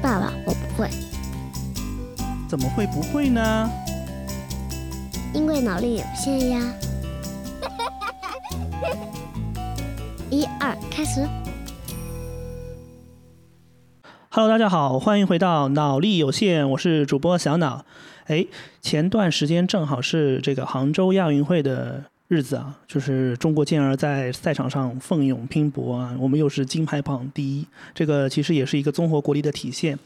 爸爸，我不会，怎么会不会呢？因为脑力有限呀。一二，开始。Hello，大家好，欢迎回到脑力有限，我是主播小脑。哎，前段时间正好是这个杭州亚运会的日子啊，就是中国健儿在赛场上奋勇拼搏啊，我们又是金牌榜第一，这个其实也是一个综合国力的体现。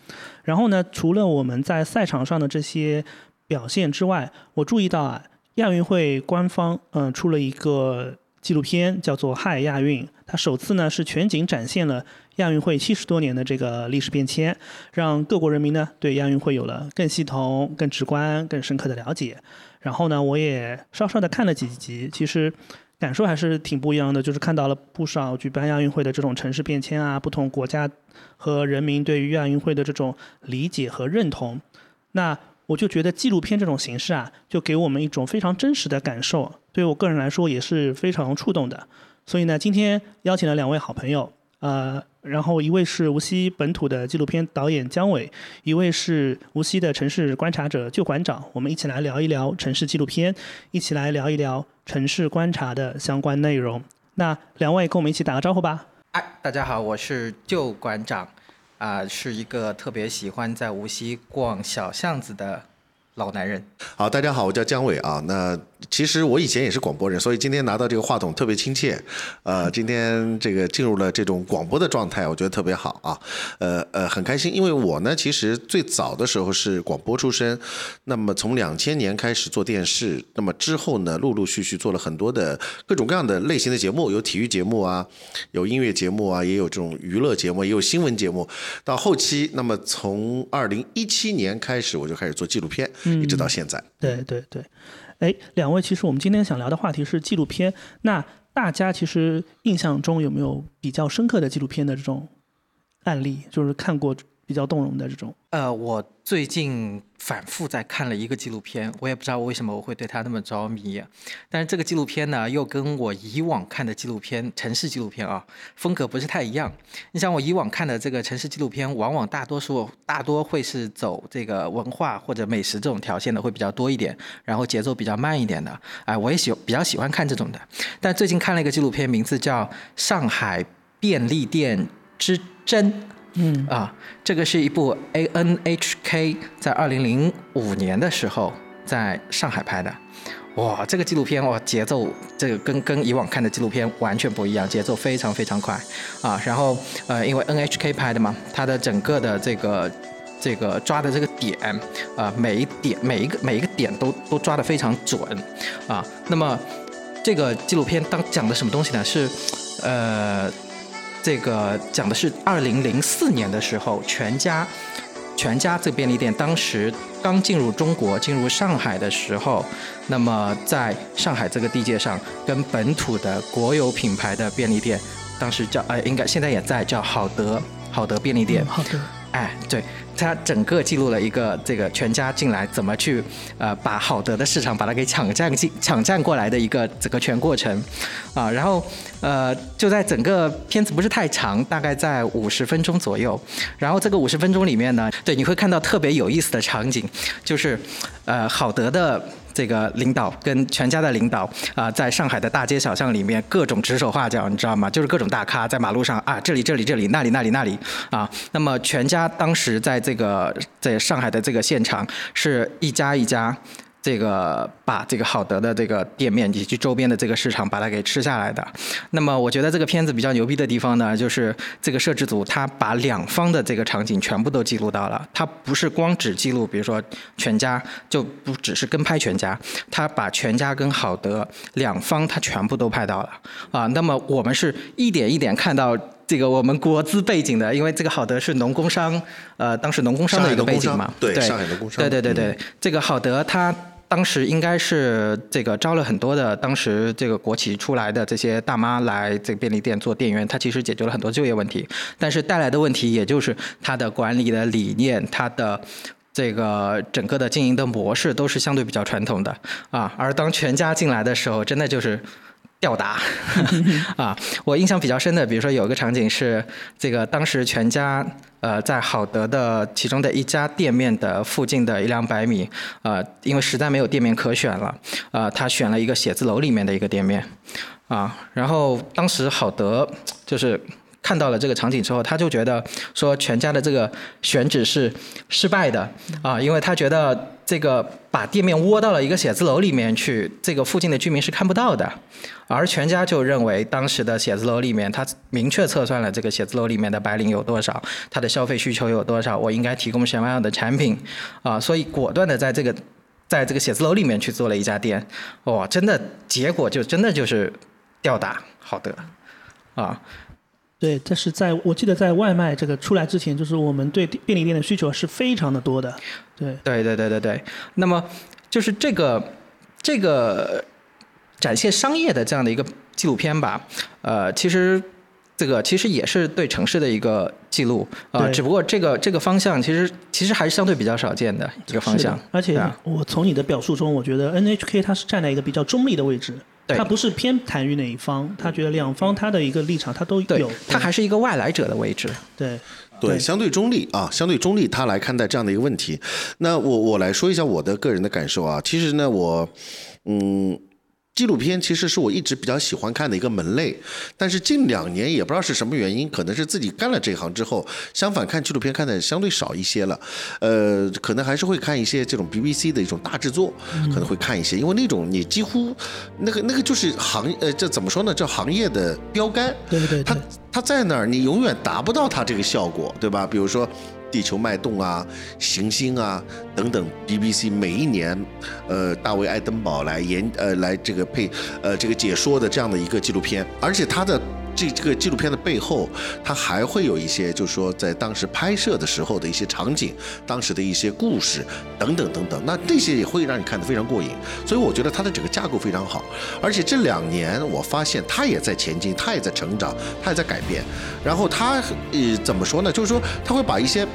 然后呢，除了我们在赛场上的这些表现之外，我注意到啊，亚运会官方嗯、出了一个纪录片，叫做《嗨亚运》，它首次呢是全景展现了亚运会七十多年的这个历史变迁，让各国人民呢对亚运会有了更系统、更直观、更深刻的了解。然后呢，我也稍稍的看了几集，其实感受还是挺不一样的，就是看到了不少举办亚运会的这种城市变迁啊，不同国家和人民对于亚运会的这种理解和认同。那我就觉得纪录片这种形式啊，就给我们一种非常真实的感受，对我个人来说也是非常触动的。所以呢，今天邀请了两位好朋友，呃，然后一位是无锡本土的纪录片导演姜伟，一位是无锡的城市观察者旧馆长，我们一起来聊一聊城市纪录片，一起来聊一聊城市观察的相关内容。那两位跟我们一起打个招呼吧。哎，大家好，我是旧馆长，啊、是一个特别喜欢在无锡逛小巷子的老男人。好，大家好，我叫姜伟啊。那其实我以前也是广播人，所以今天拿到这个话筒特别亲切。呃，今天这个进入了这种广播的状态，我觉得特别好啊。呃呃，很开心，因为我呢，其实最早的时候是广播出身，那么从两千年开始做电视，那么之后呢，陆陆续续做了很多的各种各样的类型的节目，有体育节目啊，有音乐节目啊，也有这种娱乐节目，也有新闻节目。到后期，那么从二零一七年开始，我就开始做纪录片，一直到现在。对对对，哎，两位，其实我们今天想聊的话题是纪录片。那大家其实印象中有没有比较深刻的纪录片的这种案例，就是看过比较动容的这种？呃，我最近反复在看了一个纪录片，我也不知道为什么我会对它那么着迷，但是这个纪录片呢，又跟我以往看的纪录片，城市纪录片啊，风格不是太一样。你像我以往看的这个城市纪录片，往往大多数大多会是走这个文化或者美食这种条线的会比较多一点，然后节奏比较慢一点的。哎、我也喜比较喜欢看这种的。但最近看了一个纪录片，名字叫《上海便利店之争》。嗯啊，这个是一部 A N H K 在二零零五年的时候在上海拍的。哇，这个纪录片哇，节奏这个跟跟以往看的纪录片完全不一样，节奏非常非常快啊。然后呃，因为 N H K 拍的嘛，它的整个的这个这个抓的这个点啊、每一点每一个每一个点都都抓得非常准啊。那么这个纪录片当讲的什么东西呢？是呃。这个讲的是二零零四年的时候，全家全家这便利店当时刚进入中国、进入上海的时候，那么在上海这个地界上，跟本土的国有品牌的便利店，当时叫呃，应该现在也在叫好德好德便利店。好的，哎，对，它整个记录了一个这个全家进来怎么去呃把好德的市场把它给抢占进抢占过来的一个整个全过程，啊，然后呃就在整个片子不是太长，大概在五十分钟左右，然后这个五十分钟里面呢，对你会看到特别有意思的场景，就是呃好德的。这个领导跟全家的领导啊、在上海的大街小巷里面各种指手画脚，你知道吗？就是各种大咖在马路上啊，这里这里这里，那里那里那里啊。那么全家当时在这个在上海的这个现场是一家一家。这个把这个好德的这个店面以及周边的这个市场把它给吃下来的。那么我觉得这个片子比较牛逼的地方呢，就是这个摄制组他把两方的这个场景全部都记录到了。他不是光只记录，比如说全家就不只是跟拍全家，他把全家跟好德两方他全部都拍到了啊。那么我们是一点一点看到。这个我们国资背景的，因为这个好德是农工商，呃，当时农工商的一个背景嘛，对上海农工商对对对对，这个好德他当时应该是这个招了很多的当时这个国企出来的这些大妈来这个便利店做店员，他其实解决了很多就业问题，但是带来的问题也就是他的管理的理念，他的。这个整个的经营的模式都是相对比较传统的啊，而当全家进来的时候，真的就是吊打 啊！我印象比较深的，比如说有一个场景是这个当时全家呃在好德的其中的一家店面的附近的一两百米，呃，因为实在没有店面可选了，呃，他选了一个写字楼里面的一个店面啊，然后当时好德就是看到了这个场景之后，他就觉得说全家的这个选址是失败的啊，因为他觉得这个把店面窝到了一个写字楼里面去，这个附近的居民是看不到的。而全家就认为，当时的写字楼里面，他明确测算了这个写字楼里面的白领有多少，他的消费需求有多少，我应该提供什么样的产品，啊，所以果断的在这个，在这个写字楼里面去做了一家店，哇，真的结果就真的就是吊打好的，啊，对，这是在我记得在外卖这个出来之前，就是我们对便利店的需求是非常的多的，对，对对对对对，那么就是这个这个。展现商业的这样的一个纪录片吧，呃，其实这个其实也是对城市的一个记录，呃，只不过这个这个方向其实其实还是相对比较少见的一个方向。而且我从你的表述中，我觉得 NHK 它是站在一个比较中立的位置，它不是偏袒于哪一方，他觉得两方他的一个立场他都有，他还是一个外来者的位置。对对，相对中立啊，相对中立，他来看待这样的一个问题。那我我来说一下我的个人的感受啊，其实呢，我嗯。纪录片其实是我一直比较喜欢看的一个门类，但是近两年也不知道是什么原因，可能是自己干了这行之后，相反看纪录片看的相对少一些了。呃，可能还是会看一些这种 BBC 的一种大制作，可能会看一些，因为那种你几乎那个那个就是行呃，这怎么说呢？叫行业的标杆。对对，它它在那儿，你永远达不到它这个效果，对吧？比如说。地球脉动啊，行星啊等等，BBC 每一年，呃，大卫·爱登堡来演呃来这个配呃这个解说的这样的一个纪录片，而且它的。这这个纪录片的背后，它还会有一些，就是说在当时拍摄的时候的一些场景，当时的一些故事等等等等。那这些也会让你看得非常过瘾。所以我觉得它的整个架构非常好。而且这两年我发现它也在前进，它也在成长，它也在改变。然后它呃怎么说呢？就是说它会把一些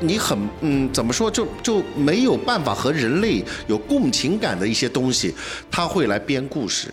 你很嗯怎么说就就没有办法和人类有共情感的一些东西，它会来编故事。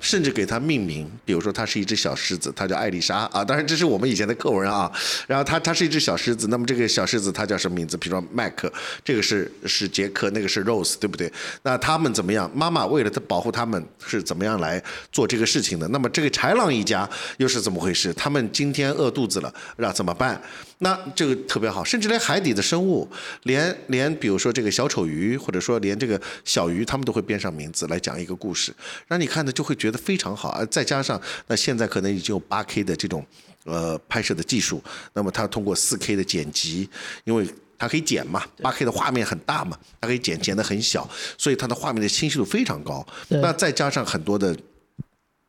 甚至给它命名，比如说它是一只小狮子，它叫艾丽莎啊。当然这是我们以前的课文啊。然后它它是一只小狮子，那么这个小狮子它叫什么名字？比如说麦克，这个是是杰克，那个是 Rose，对不对？那他们怎么样？妈妈为了保护他们，是怎么样来做这个事情的？那么这个豺狼一家又是怎么回事？他们今天饿肚子了，那怎么办？那这个特别好，甚至连海底的生物，连连比如说这个小丑鱼，或者说连这个小鱼，他们都会编上名字来讲一个故事，让你看的就会觉得非常好啊！再加上那现在可能已经有八 K 的这种呃拍摄的技术，那么它通过四 K 的剪辑，因为它可以剪嘛，八 K 的画面很大嘛，它可以剪剪得很小，所以它的画面的清晰度非常高。那再加上很多的。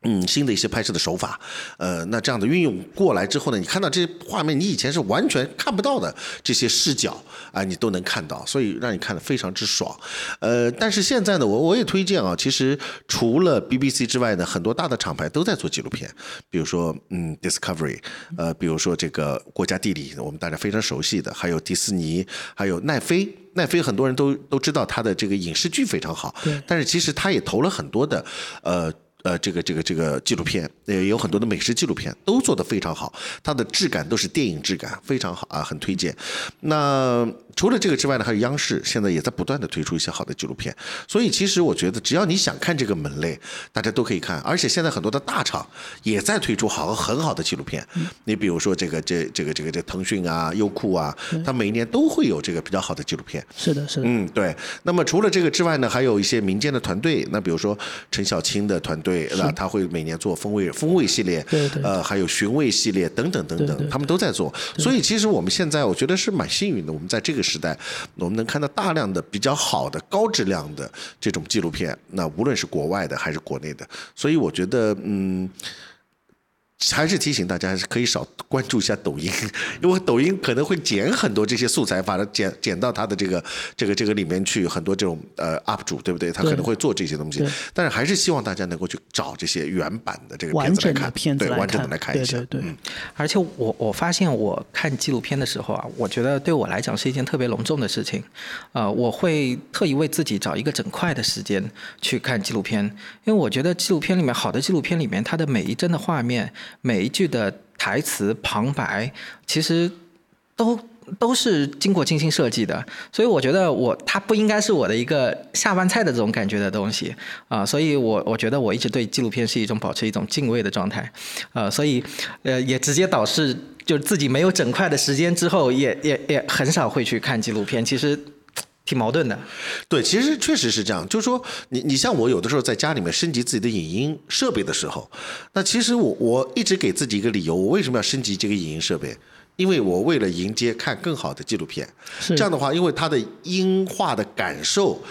嗯，新的一些拍摄的手法，呃，那这样的运用过来之后呢，你看到这些画面，你以前是完全看不到的这些视角啊，你都能看到，所以让你看得非常之爽。呃，但是现在呢，我我也推荐啊，其实除了 BBC 之外呢，很多大的厂牌都在做纪录片，比如说嗯 Discovery，呃，比如说这个国家地理，我们大家非常熟悉的，还有迪士尼，还有奈飞，奈飞很多人都都知道它的这个影视剧非常好，但是其实他也投了很多的呃。呃，这个这个这个纪录片，也有很多的美食纪录片都做得非常好，它的质感都是电影质感，非常好啊，很推荐。那除了这个之外呢，还有央视现在也在不断的推出一些好的纪录片，所以其实我觉得只要你想看这个门类，大家都可以看。而且现在很多的大厂也在推出好很好的纪录片，你比如说这个这这个这个这腾讯啊、优酷啊，它每一年都会有这个比较好的纪录片。是的，是的。嗯，对。那么除了这个之外呢，还有一些民间的团队，那比如说陈小青的团队。对，那他会每年做风味风味系列，呃，还有寻味系列等等等等，他们都在做。所以其实我们现在我觉得是蛮幸运的，我们在这个时代，我们能看到大量的比较好的高质量的这种纪录片。那无论是国外的还是国内的，所以我觉得，嗯，还是提醒大家，还是可以少关注一下抖音，因为抖音可能会剪很多这些素材，把它剪剪到它的这个这个这个里面去，很多这种呃 UP 主，对不对？他可能会做这些东西，但是还是希望大家能够去找这些原版的这个完整的片子来看，对，片子来完整的来看一下。对对对。嗯。而且我我发现我看纪录片的时候啊，我觉得对我来讲是一件特别隆重的事情，呃，我会特意为自己找一个整块的时间去看纪录片，因为我觉得纪录片里面好的纪录片里面，它的每一帧的画面，每一句的台词旁白，其实都。都是经过精心设计的，所以我觉得我它不应该是我的一个下饭菜的这种感觉的东西。啊、所以我我觉得我一直对纪录片是一种保持一种敬畏的状态，呃，所以呃也直接导致就自己没有整块的时间之后，也也也很少会去看纪录片，其实挺矛盾的。对，其实确实是这样，就是说，你你像我有的时候在家里面升级自己的影音设备的时候，那其实我我一直给自己一个理由，我为什么要升级这个影音设备？因为我为了迎接看更好的纪录片，这样的话，因为它的音画的感受。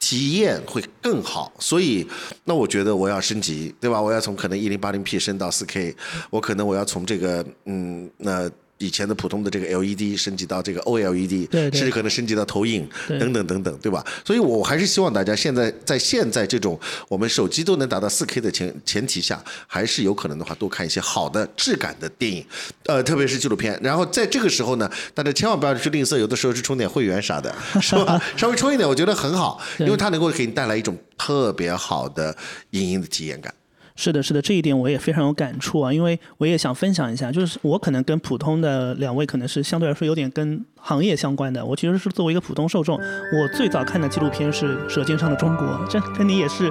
体验会更好，所以那我觉得我要升级，对吧？我要从可能一零八零 P 升到四 K，我可能我要从这个嗯那以前的普通的这个 LED 升级到这个 OLED，对对甚至可能升级到投影等等等等，对吧？所以我还是希望大家现在在现在这种我们手机都能达到 4K 的前前提下，还是有可能的话多看一些好的质感的电影，呃，特别是纪录片。然后在这个时候呢，大家千万不要去吝啬，有的时候去充点会员啥的，是吧？稍微充一点，我觉得很好，因为它能够给你带来一种特别好的影音的体验感。是的，是的，这一点我也非常有感触啊，因为我也想分享一下，就是我可能跟普通的两位可能是相对来说有点跟行业相关的，我其实是作为一个普通受众，我最早看的纪录片是《舌尖上的中国》，这跟你也是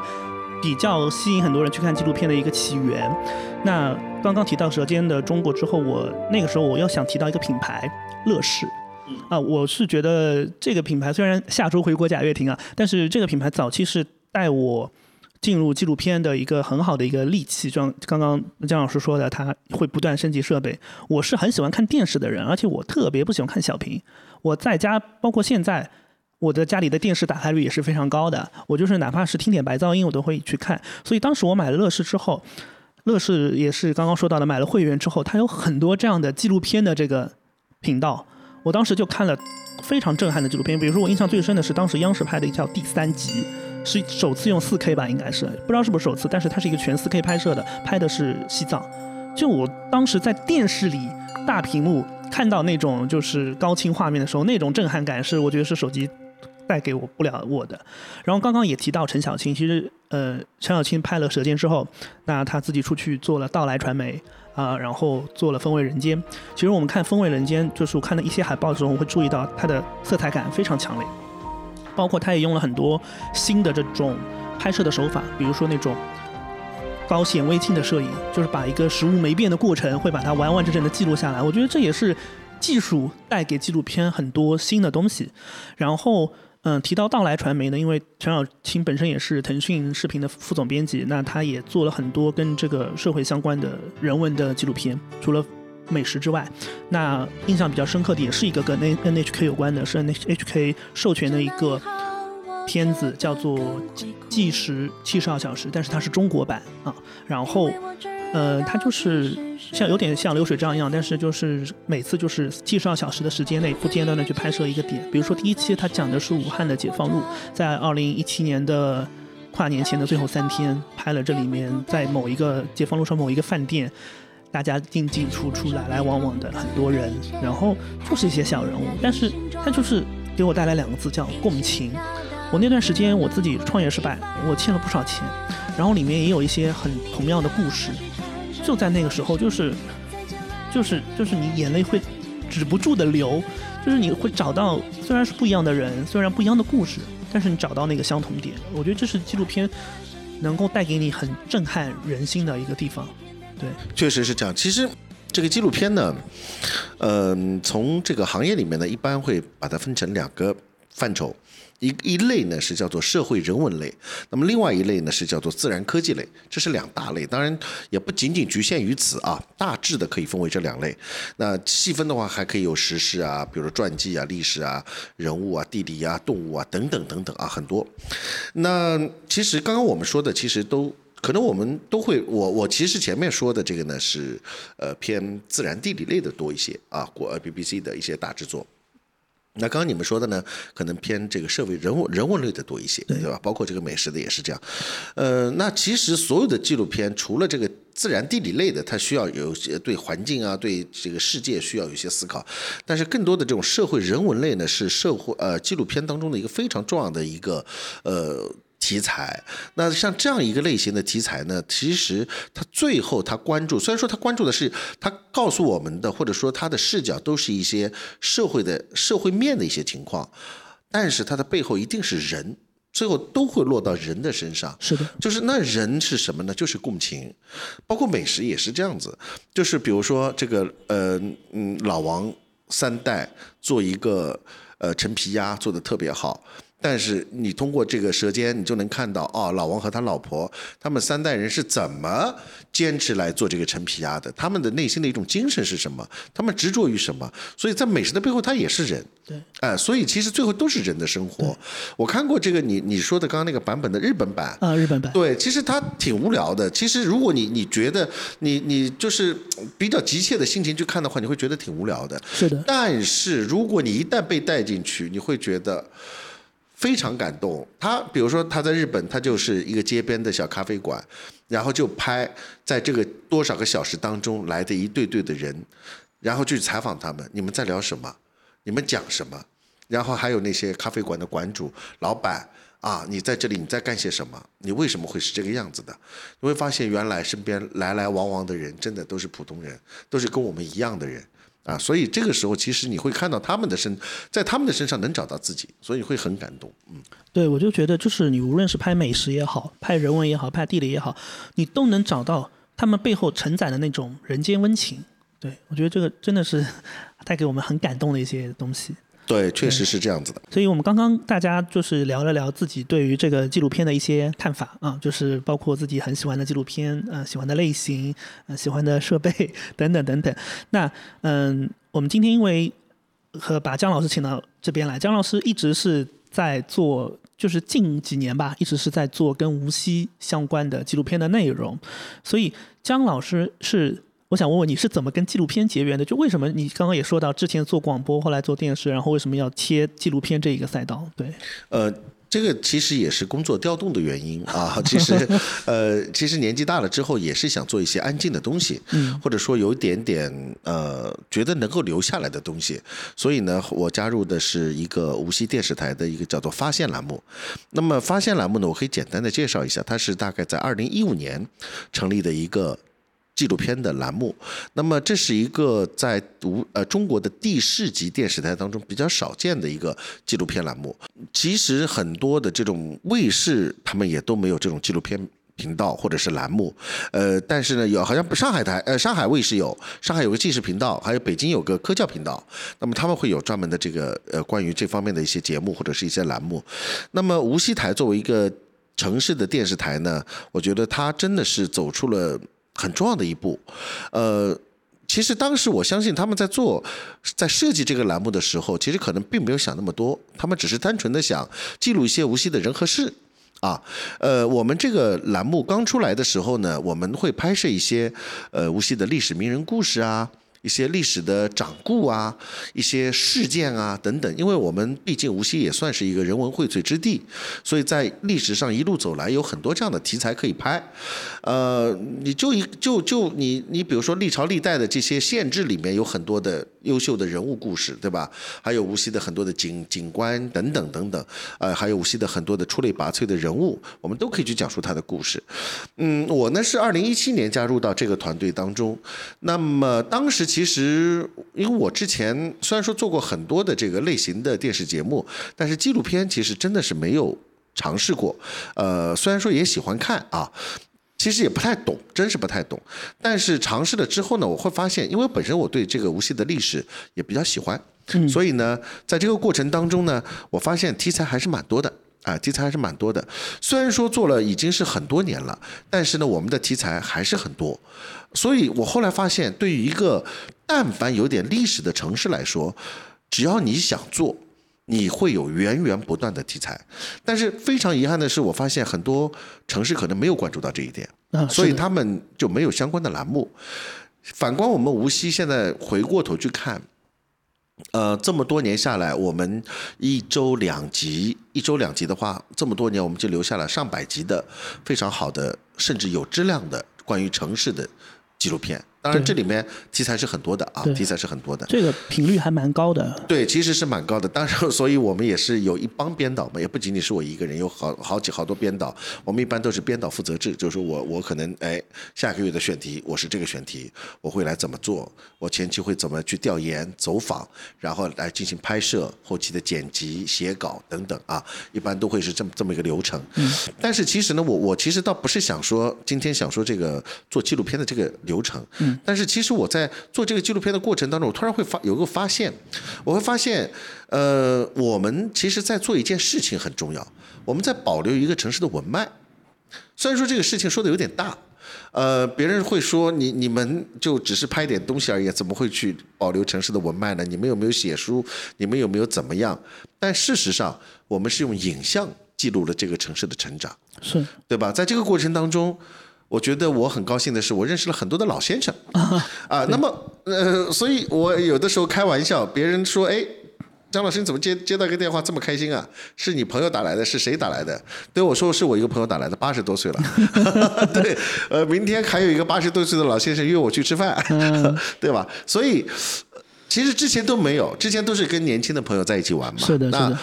比较吸引很多人去看纪录片的一个起源。那刚刚提到《舌尖的中国》之后，我那个时候我又想提到一个品牌乐视。啊，我是觉得这个品牌虽然下周回国贾跃亭啊，但是这个品牌早期是带我进入纪录片的一个很好的一个利器，就像刚刚姜老师说的，他会不断升级设备。我是很喜欢看电视的人，而且我特别不喜欢看小屏。我在家，包括现在，我的家里的电视打开率也是非常高的。我就是哪怕是听点白噪音，我都会去看。所以当时我买了乐视之后，乐视也是刚刚说到的，买了会员之后，它有很多这样的纪录片的这个频道。我当时就看了非常震撼的纪录片，比如说我印象最深的是当时央视拍的一条《第三集》，是首次用 4K 吧，应该是不知道是不是首次，但是它是一个全 4K 拍摄的，拍的是西藏。就我当时在电视里大屏幕看到那种就是高清画面的时候，那种震撼感是我觉得是手机带给我不了我的。然后刚刚也提到陈小青，其实呃，陈小青拍了《舌尖》之后，那他自己出去做了到来传媒啊、然后做了《风味人间》。其实我们看《风味人间》，就是我看到一些海报的时候，我会注意到它的色彩感非常强烈，包括他也用了很多新的这种拍摄的手法，比如说那种高显微镜的摄影，就是把一个食物没变的过程，会把它完完整整的记录下来。我觉得这也是技术带给纪录片很多新的东西。然后，嗯，提到到来传媒呢，因为陈小青本身也是腾讯视频的副总编辑，那他也做了很多跟这个社会相关的人文的纪录片，除了。美食之外，那印象比较深刻的也是一个跟 N NHK 有关的，是 NHK 授权的一个片子，叫做《计时七十二小时》，但是它是中国版啊。然后，呃，它就是像有点像流水账一样，但是就是每次就是七十二小时的时间内不间断的去拍摄一个点。比如说第一期它讲的是武汉的解放路，在二零一七年的跨年前的最后三天拍了这里面在某一个解放路上某一个饭店。大家进进出出、来来往往的很多人，然后就是一些小人物，但是他就是给我带来两个字叫共情。我那段时间我自己创业失败，我欠了不少钱，然后里面也有一些很同样的故事，就在那个时候，就是就是就是你眼泪会止不住的流，就是你会找到虽然是不一样的人，虽然不一样的故事，但是你找到那个相同点。我觉得这是纪录片能够带给你很震撼人心的一个地方。对，确实是这样。其实这个纪录片呢，嗯、从这个行业里面呢，一般会把它分成两个范畴。一一类呢是叫做社会人文类，那么另外一类呢是叫做自然科技类，这是两大类。当然也不仅仅局限于此啊，大致的可以分为这两类。那细分的话，还可以有时事啊，比如说传记啊、历史啊、人物啊、地理啊、动物啊等等等等啊，很多。那其实刚刚我们说的，其实都可能我们都会，我我其实前面说的这个呢是呃偏自然地理类的多一些啊，国 BBC 的一些大制作。那刚刚你们说的呢，可能偏这个社会人文人文类的多一些，对吧？包括这个美食的也是这样。呃，那其实所有的纪录片，除了这个自然地理类的，它需要有些对环境啊，对这个世界需要有一些思考，但是更多的这种社会人文类呢，是社会呃纪录片当中的一个非常重要的一个呃。题材，那像这样一个类型的题材呢，其实他最后他关注，虽然说他关注的是他告诉我们的，或者说他的视角都是一些社会的社会面的一些情况，但是它的背后一定是人，最后都会落到人的身上。是的，就是那人是什么呢？就是共情，包括美食也是这样子，就是比如说这个呃嗯老王三代做一个呃陈皮鸭做的特别好。但是你通过这个舌尖，你就能看到哦，老王和他老婆他们三代人是怎么坚持来做这个陈皮鸭的？他们的内心的一种精神是什么？他们执着于什么？所以在美食的背后，他也是人。对，哎，所以其实最后都是人的生活。我看过这个你你说的刚刚那个版本的日本版啊，日本版。对，其实它挺无聊的。其实如果你你觉得你你就是比较急切的心情去看的话，你会觉得挺无聊的。是的。但是如果你一旦被带进去，你会觉得。非常感动，他比如说他在日本，他就是一个街边的小咖啡馆，然后就拍在这个多少个小时当中来的一对对的人，然后去采访他们，你们在聊什么？你们讲什么？然后还有那些咖啡馆的馆主、老板啊，你在这里你在干些什么？你为什么会是这个样子的？你会发现原来身边来来往往的人真的都是普通人，都是跟我们一样的人。啊，所以这个时候其实你会看到他们的身，在他们的身上能找到自己，所以会很感动。嗯，对，我就觉得就是你无论是拍美食也好，拍人文也好，拍地理也好，你都能找到他们背后承载的那种人间温情。对我觉得这个真的是 带给我们很感动的一些东西。对，确实是这样子的。所以我们刚刚大家就是聊了聊自己对于这个纪录片的一些看法啊，就是包括自己很喜欢的纪录片，呃，喜欢的类型，呃，喜欢的设备 等等等等。那嗯，我们今天因为和把姜老师请到这边来，姜老师一直是在做，就是近几年吧，一直是在做跟无锡相关的纪录片的内容，所以姜老师是。我想问问你是怎么跟纪录片结缘的？就为什么你刚刚也说到之前做广播，后来做电视，然后为什么要切纪录片这一个赛道？对，呃，这个其实也是工作调动的原因啊。其实，呃，其实年纪大了之后也是想做一些安静的东西，或者说有一点点呃觉得能够留下来的东西。所以呢，我加入的是一个无锡电视台的一个叫做“发现”栏目。那么“发现”栏目呢，我可以简单的介绍一下，它是大概在二零一五年成立的一个。纪录片的栏目，那么这是一个在读呃中国的地市级电视台当中比较少见的一个纪录片栏目。其实很多的这种卫视，他们也都没有这种纪录片频道或者是栏目。呃，但是呢，有好像上海台呃上海卫视有，上海有个纪实频道，还有北京有个科教频道。那么他们会有专门的这个呃关于这方面的一些节目或者是一些栏目。那么无锡台作为一个城市的电视台呢，我觉得它真的是走出了。很重要的一步，呃，其实当时我相信他们在做，在设计这个栏目的时候，其实可能并没有想那么多，他们只是单纯的想记录一些无锡的人和事，啊，呃，我们这个栏目刚出来的时候呢，我们会拍摄一些呃无锡的历史名人故事啊。一些历史的掌故啊，一些事件啊等等，因为我们毕竟无锡也算是一个人文荟萃之地，所以在历史上一路走来，有很多这样的题材可以拍。呃，你就一就就你你比如说历朝历代的这些县志里面有很多的优秀的人物故事，对吧？还有无锡的很多的景景观等等等等，呃，还有无锡的很多的出类拔萃的人物，我们都可以去讲述他的故事。嗯，我呢是二零一七年加入到这个团队当中，那么当时。其实，因为我之前虽然说做过很多的这个类型的电视节目，但是纪录片其实真的是没有尝试过。呃，虽然说也喜欢看啊，其实也不太懂，真是不太懂。但是尝试了之后呢，我会发现，因为本身我对这个无锡的历史也比较喜欢，所以呢，在这个过程当中呢，我发现题材还是蛮多的啊，题材还是蛮多的。虽然说做了已经是很多年了，但是呢，我们的题材还是很多。所以我后来发现，对于一个但凡有点历史的城市来说，只要你想做，你会有源源不断的题材。但是非常遗憾的是，我发现很多城市可能没有关注到这一点。啊，所以他们就没有相关的栏目。反观我们无锡，现在回过头去看，呃，这么多年下来，我们一周两集，一周两集的话，这么多年我们就留下了上百集的非常好的，甚至有质量的关于城市的纪录片。当然，这里面题材是很多的啊，题材是很多的。这个频率还蛮高的。对，其实是蛮高的。当然，所以我们也是有一帮编导嘛，也不仅仅是我一个人，有好好几好多编导。我们一般都是编导负责制，就是说我我可能哎下个月的选题我是这个选题，我会来怎么做，我前期会怎么去调研走访，然后来进行拍摄，后期的剪辑、写稿等等啊，一般都会是这么这么一个流程。嗯。但是其实呢，我我其实倒不是想说今天想说这个做纪录片的这个流程，嗯，但是其实我在做这个纪录片的过程当中，我突然会发有个发现，我会发现，呃，我们其实在做一件事情很重要，我们在保留一个城市的文脉。虽然说这个事情说的有点大，呃，别人会说你你们就只是拍点东西而已，怎么会去保留城市的文脉呢？你们有没有写书？你们有没有怎么样？但事实上，我们是用影像记录了这个城市的成长。是对吧？在这个过程当中，我觉得我很高兴的是，我认识了很多的老先生 啊。那么，呃，所以我有的时候开玩笑，别人说，哎。张老师，你怎么接接到一个电话这么开心啊？是你朋友打来的？是谁打来的？对我说是我一个朋友打来的，八十多岁了。对，呃，明天还有一个八十多岁的老先生约我去吃饭，对吧？所以呃其实之前都没有，之前都是跟年轻的朋友在一起玩嘛。是的，是那的，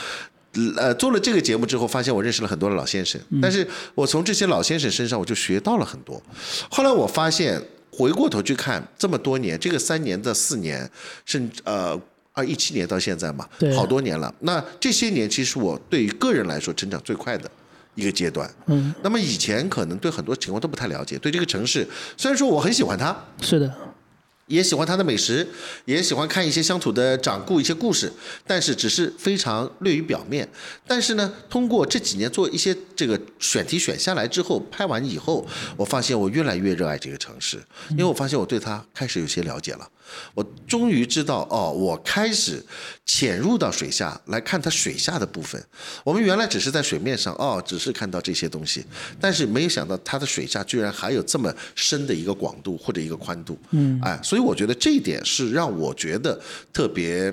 呃，做了这个节目之后，发现我认识了很多的老先生，但是我从这些老先生身上我就学到了很多。后来我发现，回过头去看这么多年，这个三年的四年，甚至呃。二一七年到现在嘛，好多年了。那这些年，其实我对于个人来说成长最快的一个阶段。嗯，那么以前可能对很多情况都不太了解，对这个城市，虽然说我很喜欢它，是的，也喜欢它的美食，也喜欢看一些乡土的掌故、一些故事，但是只是非常略于表面。但是呢，通过这几年做一些这个选题选下来之后，拍完以后，我发现我越来越热爱这个城市，因为我发现我对它开始有些了解了。我终于知道，哦，我开始潜入到水下来看它水下的部分。我们原来只是在水面上，哦，只是看到这些东西，但是没有想到它的水下居然还有这么深的一个广度或者一个宽度。嗯，哎，所以我觉得这一点是让我觉得特别，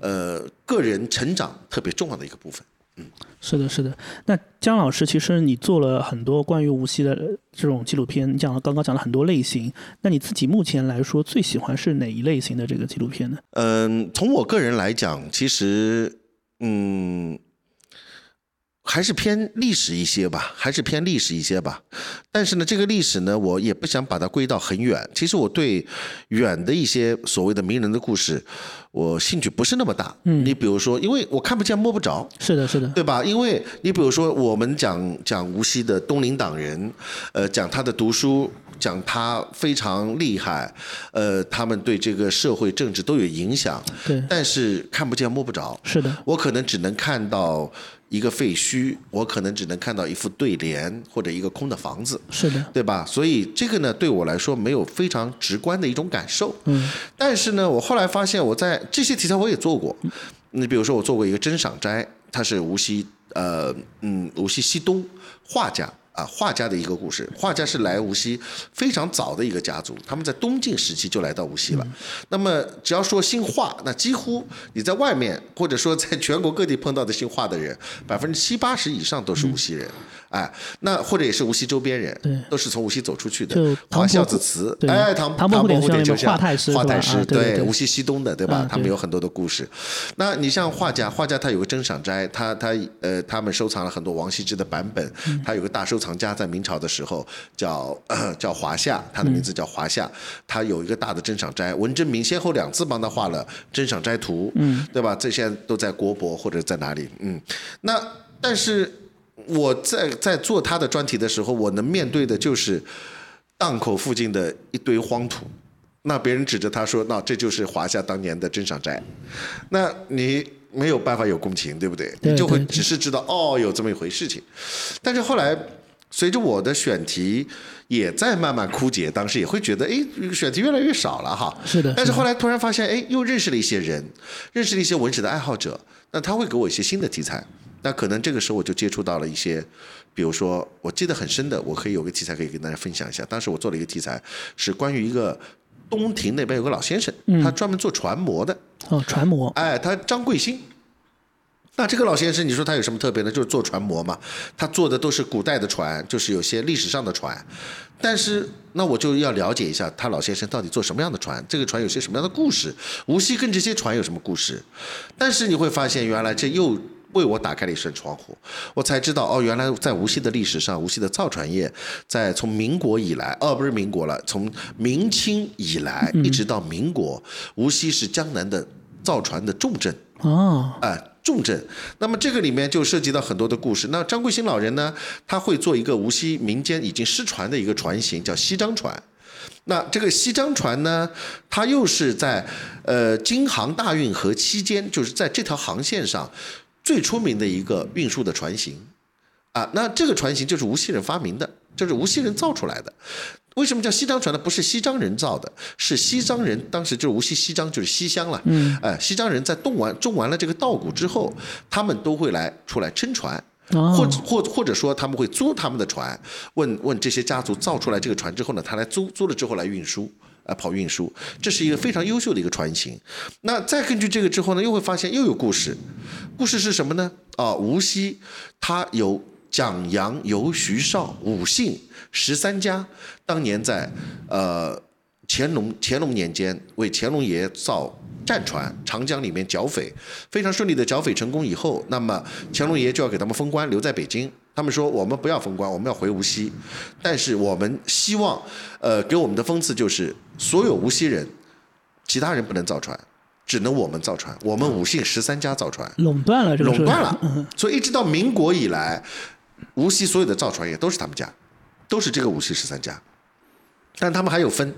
呃，个人成长特别重要的一个部分。是的，是的。那姜老师，其实你做了很多关于无锡的这种纪录片，你讲了刚刚讲了很多类型。那你自己目前来说，最喜欢是哪一类型的这个纪录片呢？嗯，从我个人来讲，其实，嗯，还是偏历史一些吧，还是偏历史一些吧。但是呢，这个历史呢，我也不想把它归到很远。其实我对远的一些所谓的名人的故事，我兴趣不是那么大。嗯，你比如说，因为我看不见摸不着，是的，是的，对吧？因为你比如说，我们讲讲无锡的东林党人，呃，讲他的读书，讲他非常厉害，呃，他们对这个社会政治都有影响，对，但是看不见摸不着。是的，我可能只能看到一个废墟，我可能只能看到一副对联或者一个空的房子，是的，对吧？所以这个呢，对我来说没有非常直观的一种感受。嗯，但是呢，我后来发现，我在这些题材我也做过。你比如说，我做过一个真赏斋，他是无锡呃嗯无锡西东画家。啊，画家的一个故事。画家是来无锡非常早的一个家族，他们在东晋时期就来到无锡了。那么只要说姓画，那几乎你在外面或者说在全国各地碰到的姓画的人，百分之七八十以上都是无锡人。哎，那或者也是无锡周边人，对都是从无锡走出去的华孝子祠，哎，唐唐伯虎点虎秋香华太师对无锡西东的，对吧他们有很多的故事。那你像画家，画家他有个珍赏斋，他他呃，他们收藏了很多王羲之的版本。嗯他有个大收藏家，在明朝的时候叫、呃、叫华夏，他的名字叫华夏。他有一个大的珍赏斋，文征明先后两次帮他画了《珍赏斋图》，嗯，对吧？这些都在国博或者在哪里？嗯，那但是我在在做他的专题的时候，我能面对的就是档口附近的一堆荒土。那别人指着他说：“那这就是华夏当年的镇上斋。”那你没有办法有共情，对不对？你就会只是知道哦，有这么一回事情。但是后来随着我的选题也在慢慢枯竭，当时也会觉得，哎，选题越来越少了哈。是的但是后来突然发现，哎，又认识了一些人，认识了一些文史的爱好者，那他会给我一些新的题材。那可能这个时候我就接触到了一些，比如说我记得很深的，我可以有个题材可以跟大家分享一下。当时我做了一个题材，是关于一个东亭那边有个老先生，他专门做船模的，哦，船模，哎，他张贵兴。那这个老先生，你说他有什么特别呢？就是做船模嘛，他做的都是古代的船，就是有些历史上的船。但是，那我就要了解一下他老先生到底做什么样的船，这个船有些什么样的故事，无锡跟这些船有什么故事。但是你会发现，原来这又为我打开了一扇窗户，我才知道哦，原来在无锡的历史上，无锡的造船业在从民国以来，哦，不是民国了，从明清以来一直到民国，无锡是江南的造船的重镇。哦，哎，重镇。那么这个里面就涉及到很多的故事。那张贵兴老人呢，他会做一个无锡民间已经失传的一个船型，叫西张船。那这个西张船呢，它又是在呃京杭大运河期间，就是在这条航线上最出名的一个运输的船型。啊，那这个船型就是无锡人发明的，就是无锡人造出来的。为什么叫西张船呢？不是西张人造的，是西张人当时就是无锡西张就是西乡了。嗯，哎，西张人在动完种完了这个稻谷之后，他们都会来出来撑船，或或或者说他们会租他们的船，问问这些家族造出来这个船之后呢，他来租租了之后来运输，啊，跑运输，这是一个非常优秀的一个船型。那再根据这个之后呢，又会发现又有故事，故事是什么呢？啊，无锡它有蒋杨尤徐绍五姓。十三家当年在呃乾隆乾隆年间为乾隆爷造战船，长江里面剿匪，非常顺利的剿匪成功以后，那么乾隆爷就要给他们封官，留在北京。他们说我们不要封关，我们要回无锡，但是我们希望呃给我们的封赐就是所有无锡人，其他人不能造船，只能我们造船，我们五姓十三家造船，垄断了这个垄断了，所以一直到民国以来，无锡所有的造船业都是他们家。都是这个无锡十三家，但他们还有分，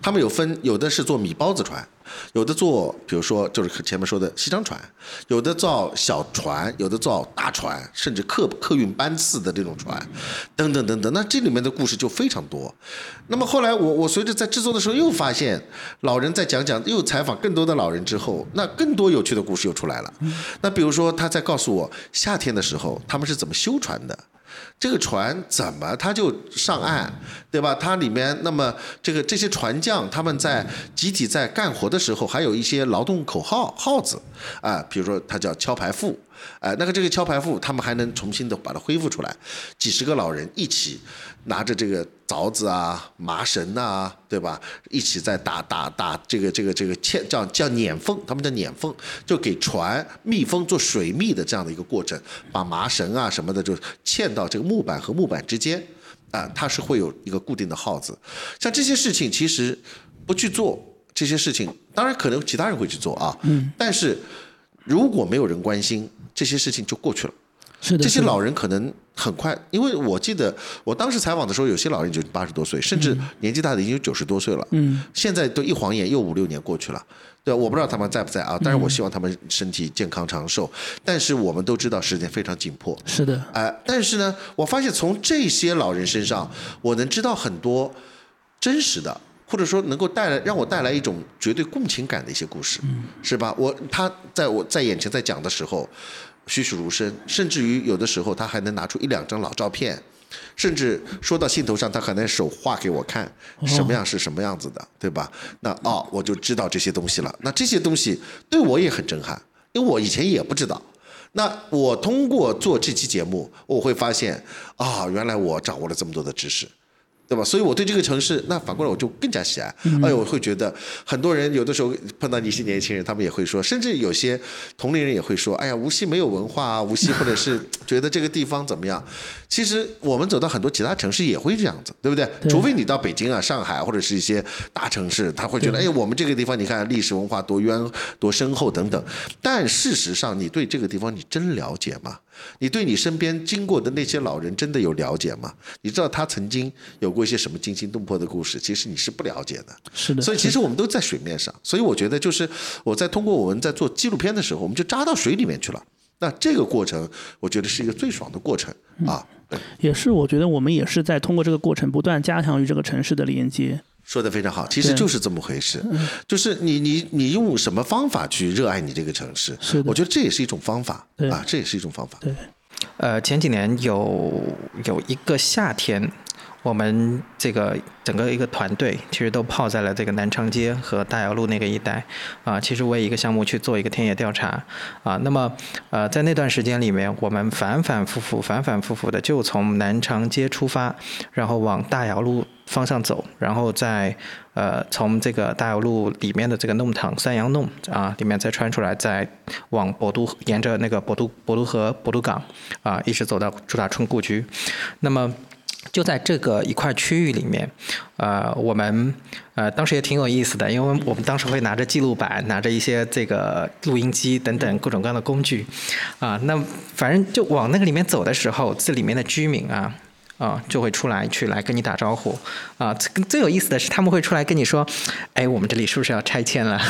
他们有分，有的是做米包子船，有的做，比如说就是前面说的西昌船，有的造小船，有的造大船，甚至客客运班次的这种船，等等等等。那这里面的故事就非常多。那么后来我我随着在制作的时候又发现，老人在讲讲，又采访更多的老人之后，那更多有趣的故事又出来了。那比如说他在告诉我夏天的时候他们是怎么修船的。这个船怎么它就上岸，对吧？它里面那么这个这些船匠他们在集体在干活的时候，还有一些劳动口号号子啊，比如说它叫敲牌副，哎，那个这个敲牌副他们还能重新的把它恢复出来，几十个老人一起。拿着这个凿子啊、麻绳呐，对吧？一起在打打打这个这个这个嵌叫叫碾缝，他们叫碾缝，就给船密封做水密的这样的一个过程，把麻绳啊什么的就嵌到这个木板和木板之间，啊，它是会有一个固定的号子。像这些事情，其实不去做这些事情，当然可能其他人会去做啊，嗯，但是如果没有人关心，这些事情就过去了。是的，这些老人可能很快，因为我记得我当时采访的时候，有些老人就八十多岁，甚至年纪大的已经有九十多岁了。嗯，现在都一晃眼又五六年过去了，对我不知道他们在不在啊，但是我希望他们身体健康长寿。但是我们都知道时间非常紧迫。是的，哎，但是呢，我发现从这些老人身上，我能知道很多真实的，或者说能够带来让我带来一种绝对共情感的一些故事，是吧？我他在我在眼前在讲的时候。栩栩如生，甚至于有的时候他还能拿出一两张老照片，甚至说到兴头上，他还能手画给我看，什么样是什么样子的，对吧？那哦，我就知道这些东西了。那这些东西对我也很震撼，因为我以前也不知道。那我通过做这期节目，我会发现啊，原来我掌握了这么多的知识。对吧？所以我对这个城市，那反过来我就更加喜爱。哎呦，我会觉得很多人有的时候碰到一些年轻人，他们也会说，甚至有些同龄人也会说：“哎呀，无锡没有文化啊，无锡或者是觉得这个地方怎么样？” 其实我们走到很多其他城市也会这样子，对不对？除非你到北京啊、上海或者是一些大城市，他会觉得：“哎，我们这个地方你看历史文化多渊多深厚等等。”但事实上，你对这个地方你真了解吗？你对你身边经过的那些老人真的有了解吗？你知道他曾经有过一些什么惊心动魄的故事？其实你是不了解的。是的。所以其实我们都在水面上。所以我觉得就是我在通过我们在做纪录片的时候，我们就扎到水里面去了。那这个过程，我觉得是一个最爽的过程啊。也是，我觉得我们也是在通过这个过程不断加强与这个城市的连接。说的非常好，其实就是这么回事，就是你你你用什么方法去热爱你这个城市？是的我觉得这也是一种方法啊，这也是一种方法。对，呃，前几年有有一个夏天，我们这个整个一个团队其实都泡在了这个南昌街和大窑路那个一带啊、其实为一个项目去做一个田野调查啊、那么呃，在那段时间里面，我们反反复复、反反复复的就从南昌街出发，然后往大窑路方向走，然后再呃从这个大窑路里面的这个弄堂三阳弄啊里面再穿出来，再往博都沿着那个博都博都河博都港啊一直走到朱大春故居，那么。就在这个一块区域里面，呃，我们呃当时也挺有意思的，因为我们当时会拿着记录板，拿着一些这个录音机等等各种各样的工具，啊，那反正就往那个里面走的时候，这里面的居民啊。啊，就会出来去来跟你打招呼，啊，最最有意思的是他们会出来跟你说，哎，我们这里是不是要拆迁了？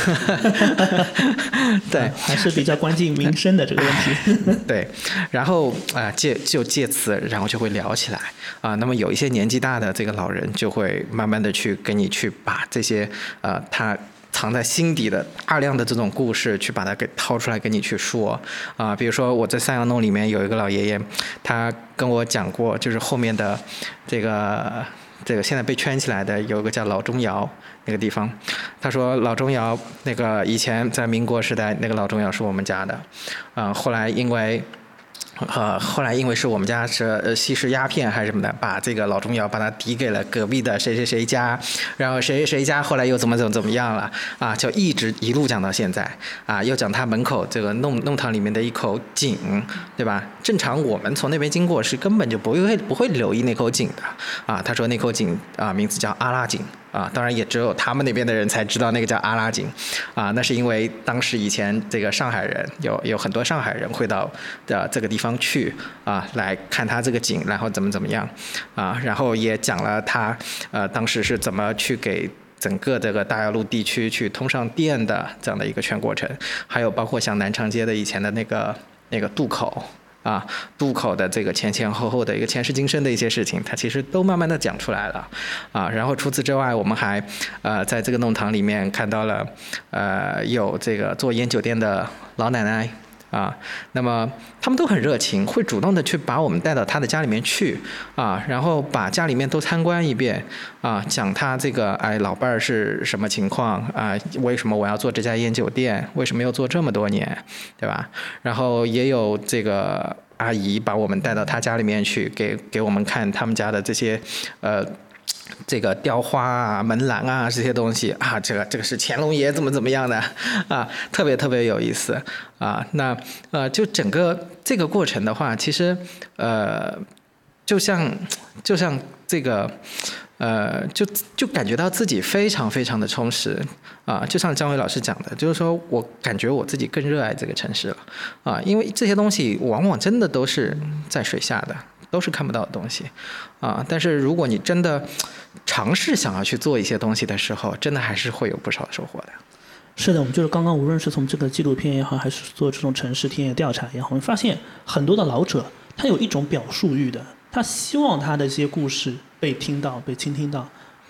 对，还是比较关心民生的这个问题。对，然后啊、借就借此，然后就会聊起来啊、那么有一些年纪大的这个老人，就会慢慢的去跟你去把这些呃他。藏在心底的大量的这种故事，去把它给掏出来跟你去说啊、比如说我在三阳弄里面有一个老爷爷，他跟我讲过，就是后面的这个这个现在被圈起来的有一个叫老钟窑那个地方，他说老钟窑那个以前在民国时代那个老钟窑是我们家的，啊、后来因为。呃，后来因为是我们家是吸食鸦片还是什么的，把这个老中药把它抵给了隔壁的谁谁谁家，然后谁谁谁家后来又怎么怎么怎么样了啊，就一直一路讲到现在啊，又讲他门口这个弄弄堂里面的一口井，对吧？正常我们从那边经过是根本就不会不会留意那口井的啊。他说那口井啊名字叫阿拉井。啊，当然也只有他们那边的人才知道那个叫阿拉井，啊，那是因为当时以前这个上海人有有很多上海人会到的这个地方去啊，来看他这个井，然后怎么怎么样，啊，然后也讲了他呃当时是怎么去给。整个这个大窑路地区去通上电的这样的一个全过程，还有包括像南长街的以前的那个那个渡口，啊，渡口的这个前前后后的一个前世今生的一些事情，他其实都慢慢的讲出来了，啊，然后除此之外，我们还呃在这个弄堂里面看到了呃有这个做烟酒店的老奶奶。啊，那么他们都很热情，会主动的去把我们带到他的家里面去啊，然后把家里面都参观一遍啊，讲他这个哎老伴儿是什么情况啊，为什么我要做这家烟酒店，为什么要做这么多年，对吧？然后也有这个阿姨把我们带到她家里面去，给给我们看他们家的这些呃。这个雕花啊、门栏啊这些东西啊，这个这个是乾隆爷怎么怎么样的啊，特别特别有意思啊。那呃，就整个这个过程的话，其实呃，就像就像这个呃，就就感觉到自己非常非常的充实啊。就像张伟老师讲的，就是说我感觉我自己更热爱这个城市了啊，因为这些东西往往真的都是在水下的。都是看不到的东西，啊！但是如果你真的尝试想要去做一些东西的时候，真的还是会有不少收获的。是的，我们就是刚刚无论是从这个纪录片也好，还是做这种城市田野调查也好，我们发现很多的老者他有一种表述欲的，他希望他的一些故事被听到、被倾听到。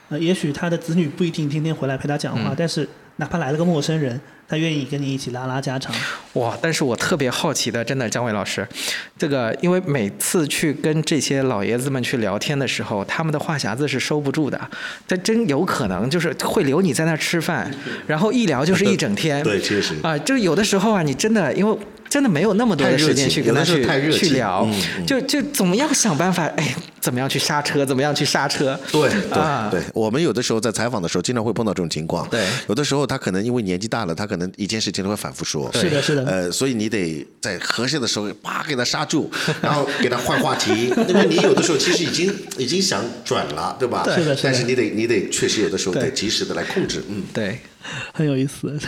呃，也许他的子女不一定天天回来陪他讲话，嗯但是哪怕来了个陌生人，他愿意跟你一起拉拉家常。哇！但是我特别好奇的，真的，姜伟老师，这个因为每次去跟这些老爷子们去聊天的时候，他们的话匣子是收不住的，他真有可能就是会留你在那儿吃饭，然后一聊就是一整天。对，确实。啊，就有的时候啊，你真的因为真的没有那么多的时间去跟他去去聊，就就总要想办法，哎，怎么样去刹车，怎么样去刹车。对啊我们有的时候在采访的时候，经常会碰到这种情况。对有的时候他可能因为年纪大了，他可能一件事情都会反复说。是的，是的。呃，所以你得在合适的时候，啪给他刹住，然后给他换话题，因为你有的时候其实已经已经想转了，对吧？对是的是的但是你得你得确实有的时候得及时的来控制，嗯。对，很有意思。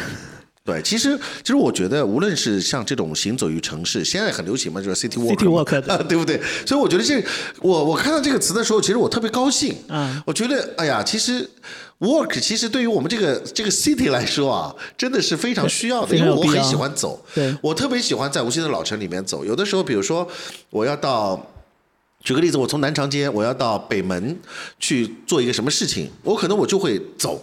对，其实其实我觉得，无论是像这种行走于城市，现在很流行嘛，就是 city walk，嘛 对不对？所以我觉得这我我看到这个词的时候，其实我特别高兴。嗯我觉得哎呀，其实 walk 其实对于我们这个这个 city 来说啊，真的是非常需要的，因为我很喜欢走。对我特别喜欢在无锡的老城里面走。有的时候，比如说我要到。举个例子，我从南长街我要到北门去做一个什么事情，我可能我就会走。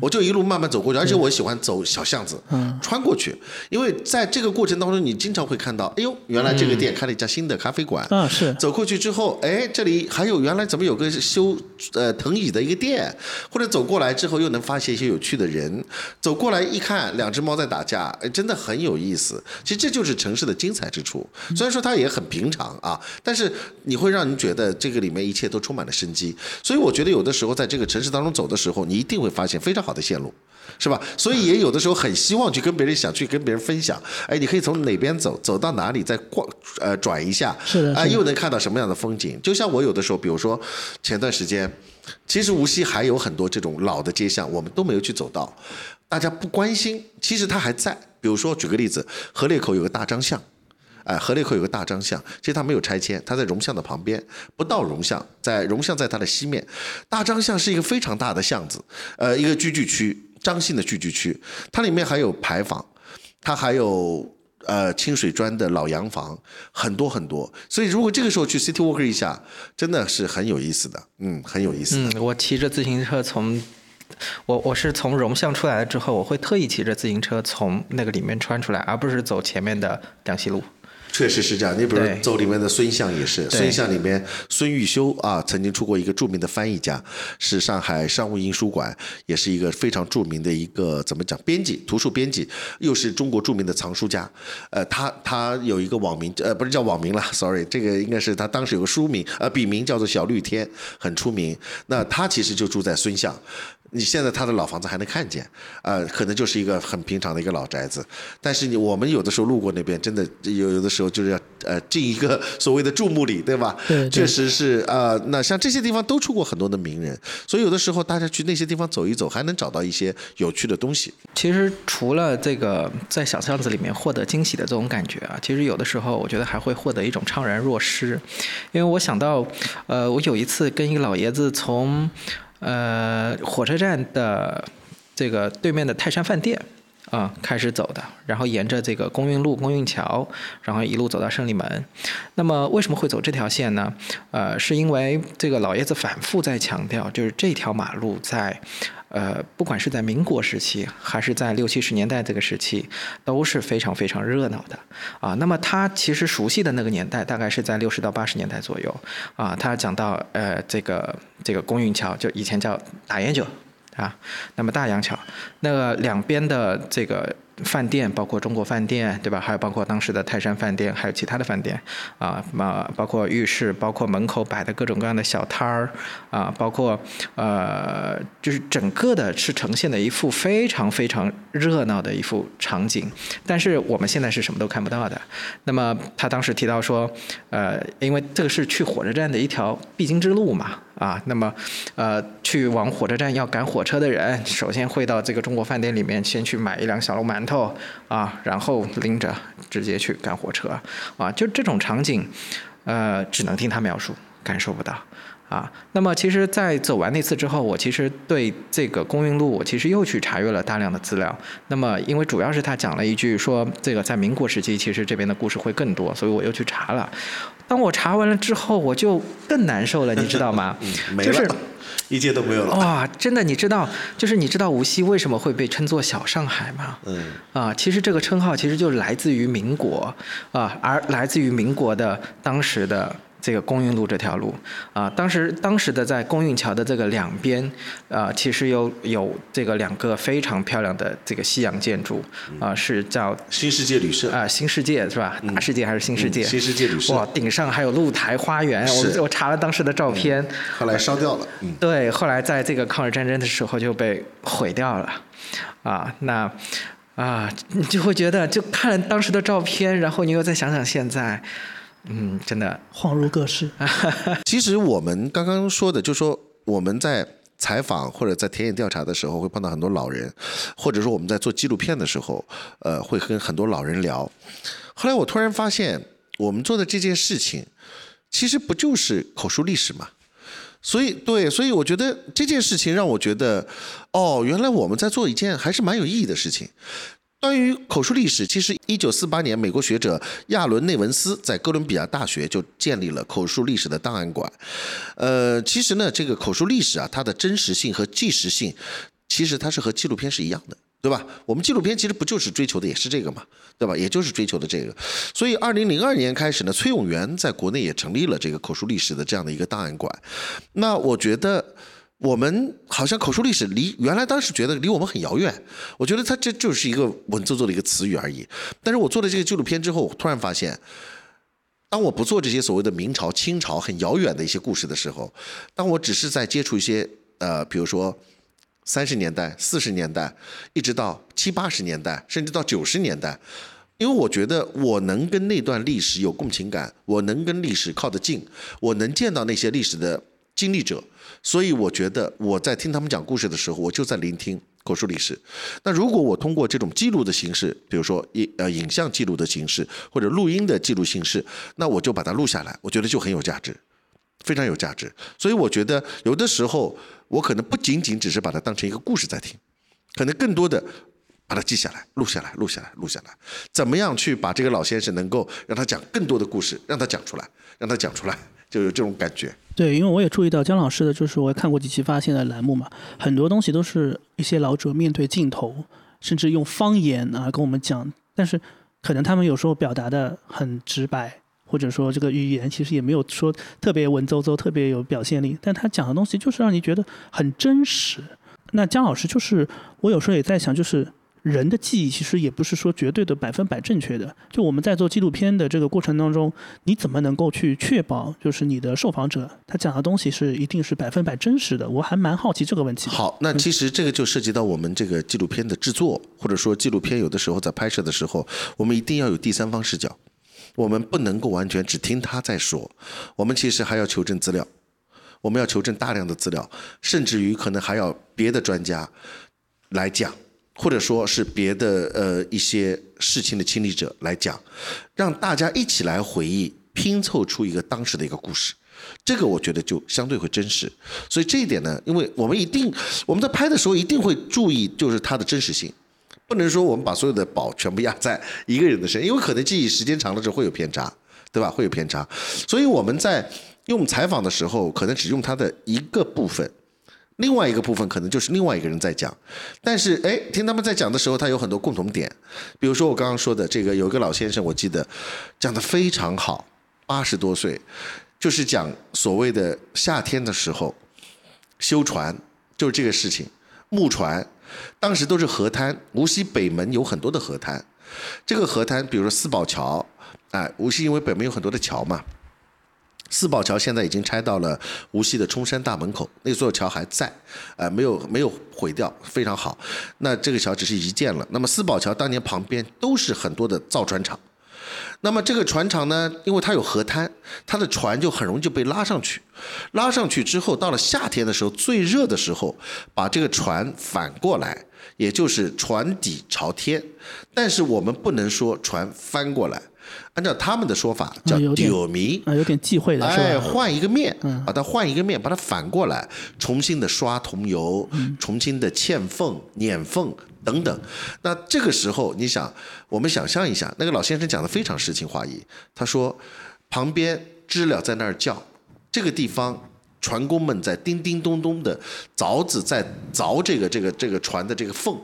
我就一路慢慢走过去，而且我喜欢走小巷子，穿过去，因为在这个过程当中，你经常会看到，哎呦，原来这个店开了一家新的咖啡馆，啊是，走过去之后，哎，这里还有原来怎么有个修呃藤椅的一个店，或者走过来之后又能发现一些有趣的人，走过来一看，两只猫在打架，哎，真的很有意思。其实这就是城市的精彩之处，虽然说它也很平常啊，但是你会让你觉得这个里面一切都充满了生机。所以我觉得有的时候在这个城市当中走的时候，你一定会发现。非常好的线路，是吧？所以也有的时候很希望去跟别人想去跟别人分享。哎，你可以从哪边走，走到哪里再逛，呃，转一下，是的，啊，又能看到什么样的风景？就像我有的时候，比如说前段时间，其实无锡还有很多这种老的街巷，我们都没有去走到，大家不关心，其实它还在。比如说举个例子，河裂口有个大张巷。哎，河内口有个大张巷，其实它没有拆迁，它在荣巷的旁边，不到荣巷，在荣巷在它的西面。大张巷是一个非常大的巷子，呃，一个聚居区，张姓的聚居区，它里面还有牌坊，它还有呃清水砖的老洋房，很多很多。所以如果这个时候去 City Walk 一下，真的是很有意思的，嗯，很有意思。嗯，我骑着自行车从，我我是从荣巷出来了之后，我会特意骑着自行车从那个里面穿出来，而不是走前面的两西路。确实是这样，你比如走里面的孙巷也是，孙巷里面孙玉修啊，曾经出过一个著名的翻译家，是上海商务印书馆，也是一个非常著名的一个怎么讲编辑，图书编辑，又是中国著名的藏书家。呃，他他有一个网名，呃，不是叫网名了，sorry，这个应该是他当时有个书名，呃，笔名叫做小绿天，很出名。那他其实就住在孙巷。你现在他的老房子还能看见，呃，可能就是一个很平常的一个老宅子，但是你我们有的时候路过那边，真的有有的时候就是要呃进一个 所谓的注目礼，对吧？对，确实是啊。那像这些地方都出过很多的名人，所以有的时候大家去那些地方走一走，还能找到一些有趣的东西。其实除了这个在小巷子里面获得惊喜的这种感觉啊，其实有的时候我觉得还会获得一种怅然若失，因为我想到，呃，我有一次跟一个老爷子从。呃，火车站的这个对面的泰山饭店啊，开始走的，然后沿着这个公运路、公运桥，然后一路走到胜利门。那么为什么会走这条线呢？呃，是因为这个老爷子反复在强调，就是这条马路在。呃，不管是在民国时期，还是在六七十年代这个时期，都是非常非常热闹的啊。那么他其实熟悉的那个年代，大概是在六十到八十年代左右啊。他讲到呃，这个这个公运桥，就以前叫打烟酒啊。那么大洋桥，那个两边的这个。饭店包括中国饭店，对吧？还有包括当时的泰山饭店，还有其他的饭店，啊，嘛包括浴室，包括门口摆的各种各样的小摊儿，啊，包括呃，就是整个的是呈现的一幅非常非常热闹的一幅场景。但是我们现在是什么都看不到的。那么他当时提到说，呃，因为这个是去火车站的一条必经之路嘛。啊，那么，呃，去往火车站要赶火车的人，首先会到这个中国饭店里面，先去买一两小笼馒头，啊，然后拎着直接去赶火车，啊，就这种场景，呃，只能听他描述，感受不到。啊，那么其实，在走完那次之后，我其实对这个公运路，我其实又去查阅了大量的资料。那么，因为主要是他讲了一句说，这个在民国时期，其实这边的故事会更多，所以我又去查了。当我查完了之后，我就更难受了，你知道吗？就是一切都没有了。哇，真的，你知道，就是你知道无锡为什么会被称作小上海吗？嗯。啊，其实这个称号其实就是来自于民国啊，而来自于民国的当时的。这个公运路这条路啊，当时当时的在公运桥的这个两边啊，其实有有这个两个非常漂亮的这个西洋建筑啊，是叫新世界旅社啊，新世界是吧？大世界还是新世界？新世界旅社哇，顶上还有露台花园，我我查了当时的照片，后来烧掉了。嗯，对，后来在这个抗日战争的时候就被毁掉了啊。那啊，你就会觉得，就看了当时的照片，然后你又再想想现在。嗯，真的恍如隔世。其实我们刚刚说的，就说我们在采访或者在田野调查的时候，会碰到很多老人，或者说我们在做纪录片的时候，呃，会跟很多老人聊。后来我突然发现，我们做的这件事情，其实不就是口述历史吗？所以，对，所以我觉得这件事情让我觉得，哦，原来我们在做一件还是蛮有意义的事情。关于口述历史，其实一九四八年，美国学者亚伦内文斯在哥伦比亚大学就建立了口述历史的档案馆。呃，其实呢，这个口述历史啊，它的真实性和纪实性，其实它是和纪录片是一样的，对吧？我们纪录片其实不就是追求的也是这个嘛，对吧？也就是追求的这个。所以，二零零二年开始呢，崔永元在国内也成立了这个口述历史的这样的一个档案馆。那我觉得。我们好像口述历史离原来当时觉得离我们很遥远，我觉得它这就是一个文绉绉的一个词语而已。但是我做了这个纪录片之后，突然发现，当我不做这些所谓的明朝、清朝很遥远的一些故事的时候，当我只是在接触一些呃，比如说三十年代、四十年代，一直到七八十年代，甚至到九十年代，因为我觉得我能跟那段历史有共情感，我能跟历史靠得近，我能见到那些历史的经历者。所以我觉得我在听他们讲故事的时候，我就在聆听口述历史。那如果我通过这种记录的形式，比如说影呃影像记录的形式，或者录音的记录形式，那我就把它录下来，我觉得就很有价值，非常有价值。所以我觉得有的时候我可能不仅仅只是把它当成一个故事在听，可能更多的把它记下来、录下来、录下来、录下来，怎么样去把这个老先生能够让他讲更多的故事，让他讲出来，让他讲出来。就有这种感觉。对，因为我也注意到姜老师的，就是我也看过几期发现的栏目嘛，很多东西都是一些老者面对镜头，甚至用方言啊跟我们讲，但是可能他们有时候表达的很直白，或者说这个语言其实也没有说特别文绉绉、特别有表现力，但他讲的东西就是让你觉得很真实。那姜老师就是我有时候也在想，就是。人的记忆其实也不是说绝对的百分百正确的。就我们在做纪录片的这个过程当中，你怎么能够去确保，就是你的受访者他讲的东西是一定是百分百真实的？我还蛮好奇这个问题。好，那其实这个就涉及到我们这个纪录片的制作，或者说纪录片有的时候在拍摄的时候，我们一定要有第三方视角，我们不能够完全只听他在说，我们其实还要求证资料，我们要求证大量的资料，甚至于可能还要别的专家来讲。或者说是别的呃一些事情的亲历者来讲，让大家一起来回忆，拼凑出一个当时的一个故事，这个我觉得就相对会真实。所以这一点呢，因为我们一定我们在拍的时候一定会注意，就是它的真实性，不能说我们把所有的宝全部压在一个人的身上，因为可能记忆时间长了之后会有偏差，对吧？会有偏差。所以我们在用采访的时候，可能只用它的一个部分。另外一个部分可能就是另外一个人在讲，但是哎，听他们在讲的时候，他有很多共同点。比如说我刚刚说的这个，有一个老先生，我记得讲的非常好，八十多岁，就是讲所谓的夏天的时候修船，就是这个事情。木船当时都是河滩，无锡北门有很多的河滩，这个河滩，比如说四宝桥，哎，无锡因为北门有很多的桥嘛。四宝桥现在已经拆到了无锡的冲山大门口，那座桥还在，呃，没有没有毁掉，非常好。那这个桥只是一建了。那么四宝桥当年旁边都是很多的造船厂，那么这个船厂呢，因为它有河滩，它的船就很容易就被拉上去，拉上去之后，到了夏天的时候最热的时候，把这个船反过来，也就是船底朝天，但是我们不能说船翻过来。按照他们的说法叫丢迷啊，有点忌讳的，哎，换一个面，把它换一个面，把它反过来，重新的刷桐油，重新的嵌缝、碾缝等等。那这个时候，你想，我们想象一下，那个老先生讲的非常诗情画意。他说，旁边知了在那儿叫，这个地方船工们在叮叮咚咚的凿子在凿这个这个这个船的这个缝。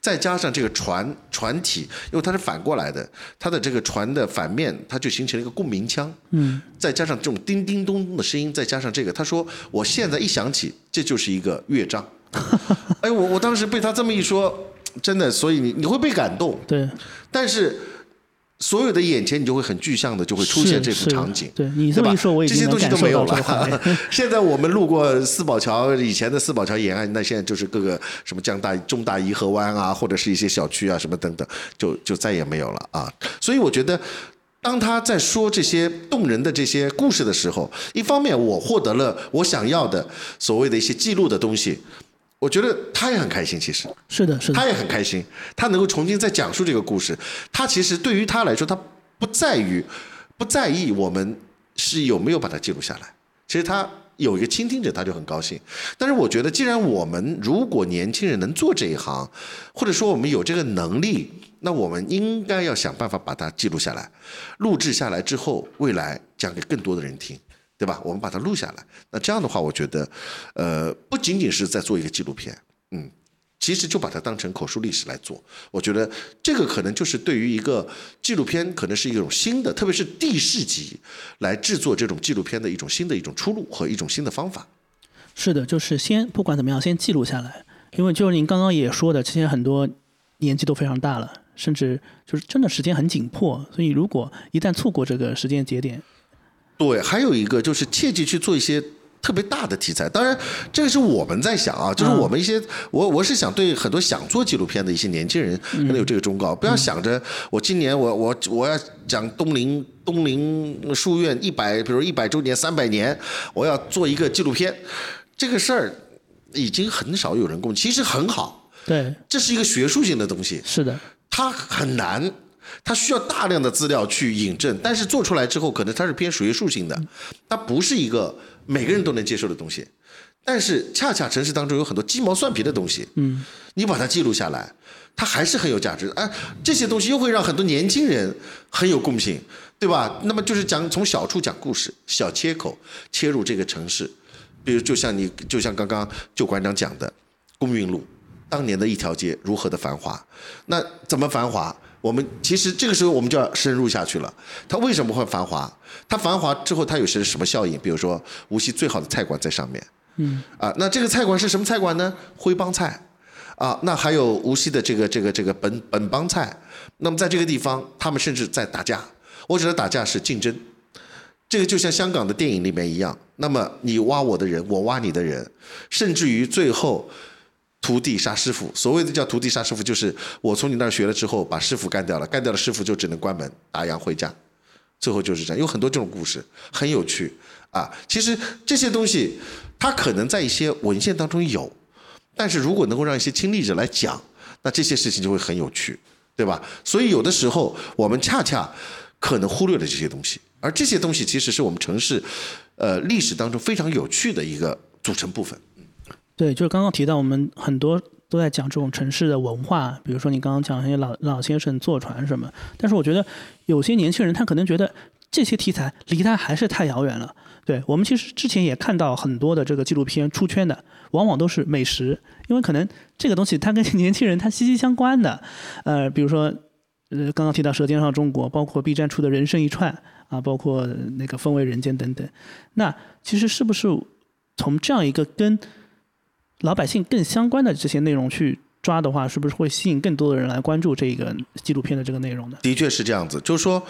再加上这个船船体，因为它是反过来的，它的这个船的反面，它就形成了一个共鸣腔。嗯，再加上这种叮叮咚咚的声音，再加上这个，他说，我现在一想起，这就是一个乐章。哎，我我当时被他这么一说，真的，所以你你会被感动。对，但是。所有的眼前，你就会很具象的就会出现这幅场景，对你这么一说，我这些东西都没有了。现在我们路过四宝桥，以前的四宝桥沿岸，那现在就是各个什么江大、中大颐和湾啊，或者是一些小区啊，什么等等，就就再也没有了啊。所以我觉得，当他在说这些动人的这些故事的时候，一方面我获得了我想要的所谓的一些记录的东西。我觉得他也很开心，其实是的，是的，他也很开心，他能够重新再讲述这个故事。他其实对于他来说，他不在于不在意我们是有没有把它记录下来。其实他有一个倾听者，他就很高兴。但是我觉得，既然我们如果年轻人能做这一行，或者说我们有这个能力，那我们应该要想办法把它记录下来，录制下来之后，未来讲给更多的人听，对吧？我们把它录下来，那这样的话，我觉得，呃，不仅仅是在做一个纪录片，嗯。其实就把它当成口述历史来做，我觉得这个可能就是对于一个纪录片，可能是一种新的，特别是地市级来制作这种纪录片的一种新的一种出路和一种新的方法。是的，就是先不管怎么样，先记录下来，因为就是您刚刚也说的，其实很多年纪都非常大了，甚至就是真的时间很紧迫，所以如果一旦错过这个时间节点，对，还有一个就是切记去做一些。特别大的题材，当然这个是我们在想啊，就是我们一些我我是想对很多想做纪录片的一些年轻人可能有这个忠告，不要想着我今年我我我要讲东林东林书院一百，比如一百周年三百年，我要做一个纪录片，这个事儿已经很少有人共，其实很好，对，这是一个学术性的东西，是的，它很难。它需要大量的资料去引证，但是做出来之后，可能它是偏学术性的，它不是一个每个人都能接受的东西。但是恰恰城市当中有很多鸡毛蒜皮的东西，嗯，你把它记录下来，它还是很有价值。哎，这些东西又会让很多年轻人很有共性，对吧？那么就是讲从小处讲故事，小切口切入这个城市，比如就像你就像刚刚旧馆长讲的，公运路当年的一条街如何的繁华，那怎么繁华？我们其实这个时候我们就要深入下去了。它为什么会繁华？它繁华之后它有些什么效应？比如说无锡最好的菜馆在上面，嗯，啊，那这个菜馆是什么菜馆呢？徽帮菜，啊，那还有无锡的这个这个这个本本帮菜。那么在这个地方，他们甚至在打架。我指的打架是竞争，这个就像香港的电影里面一样。那么你挖我的人，我挖你的人，甚至于最后。徒弟杀师傅，所谓的叫徒弟杀师傅，就是我从你那儿学了之后，把师傅干掉了，干掉了师傅就只能关门打烊回家，最后就是这样。有很多这种故事，很有趣啊。其实这些东西，它可能在一些文献当中有，但是如果能够让一些亲历者来讲，那这些事情就会很有趣，对吧？所以有的时候我们恰恰可能忽略了这些东西，而这些东西其实是我们城市，呃，历史当中非常有趣的一个组成部分。对，就是刚刚提到，我们很多都在讲这种城市的文化，比如说你刚刚讲那些老老先生坐船什么。但是我觉得有些年轻人他可能觉得这些题材离他还是太遥远了。对我们其实之前也看到很多的这个纪录片出圈的，往往都是美食，因为可能这个东西它跟年轻人他息息相关的。呃，比如说呃刚刚提到《舌尖上中国》，包括 B 站出的人生一串啊，包括那个《风味人间》等等。那其实是不是从这样一个跟老百姓更相关的这些内容去抓的话，是不是会吸引更多的人来关注这个纪录片的这个内容呢？的确是这样子，就是说。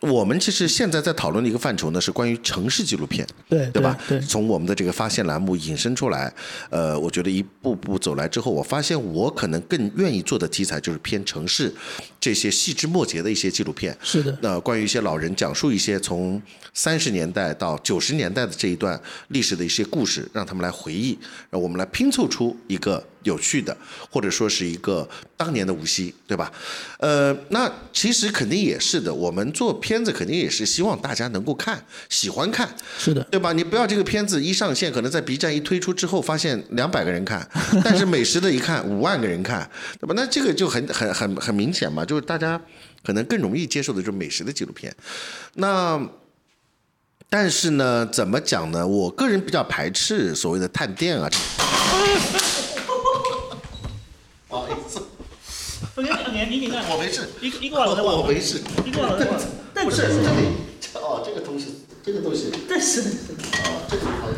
我们其实现在在讨论的一个范畴呢，是关于城市纪录片，对对吧？对。从我们的这个发现栏目引申出来，呃，我觉得一步步走来之后，我发现我可能更愿意做的题材就是偏城市这些细枝末节的一些纪录片。是的。那关于一些老人讲述一些从三十年代到九十年代的这一段历史的一些故事，让他们来回忆，让我们来拼凑出一个。有趣的，或者说是一个当年的无锡，对吧？呃，那其实肯定也是的。我们做片子肯定也是希望大家能够看，喜欢看，是的，对吧？你不要这个片子一上线，可能在 B 站一推出之后，发现两百个人看，但是美食的一看五万个人看，对吧？那这个就很很很很明显嘛，就是大家可能更容易接受的就是美食的纪录片。那但是呢，怎么讲呢？我个人比较排斥所谓的探店啊。我给你，你你看，我没事，一个一个我我没事，一个我不是这里，哦，这个东西，这个东西，但是，哦，这个好，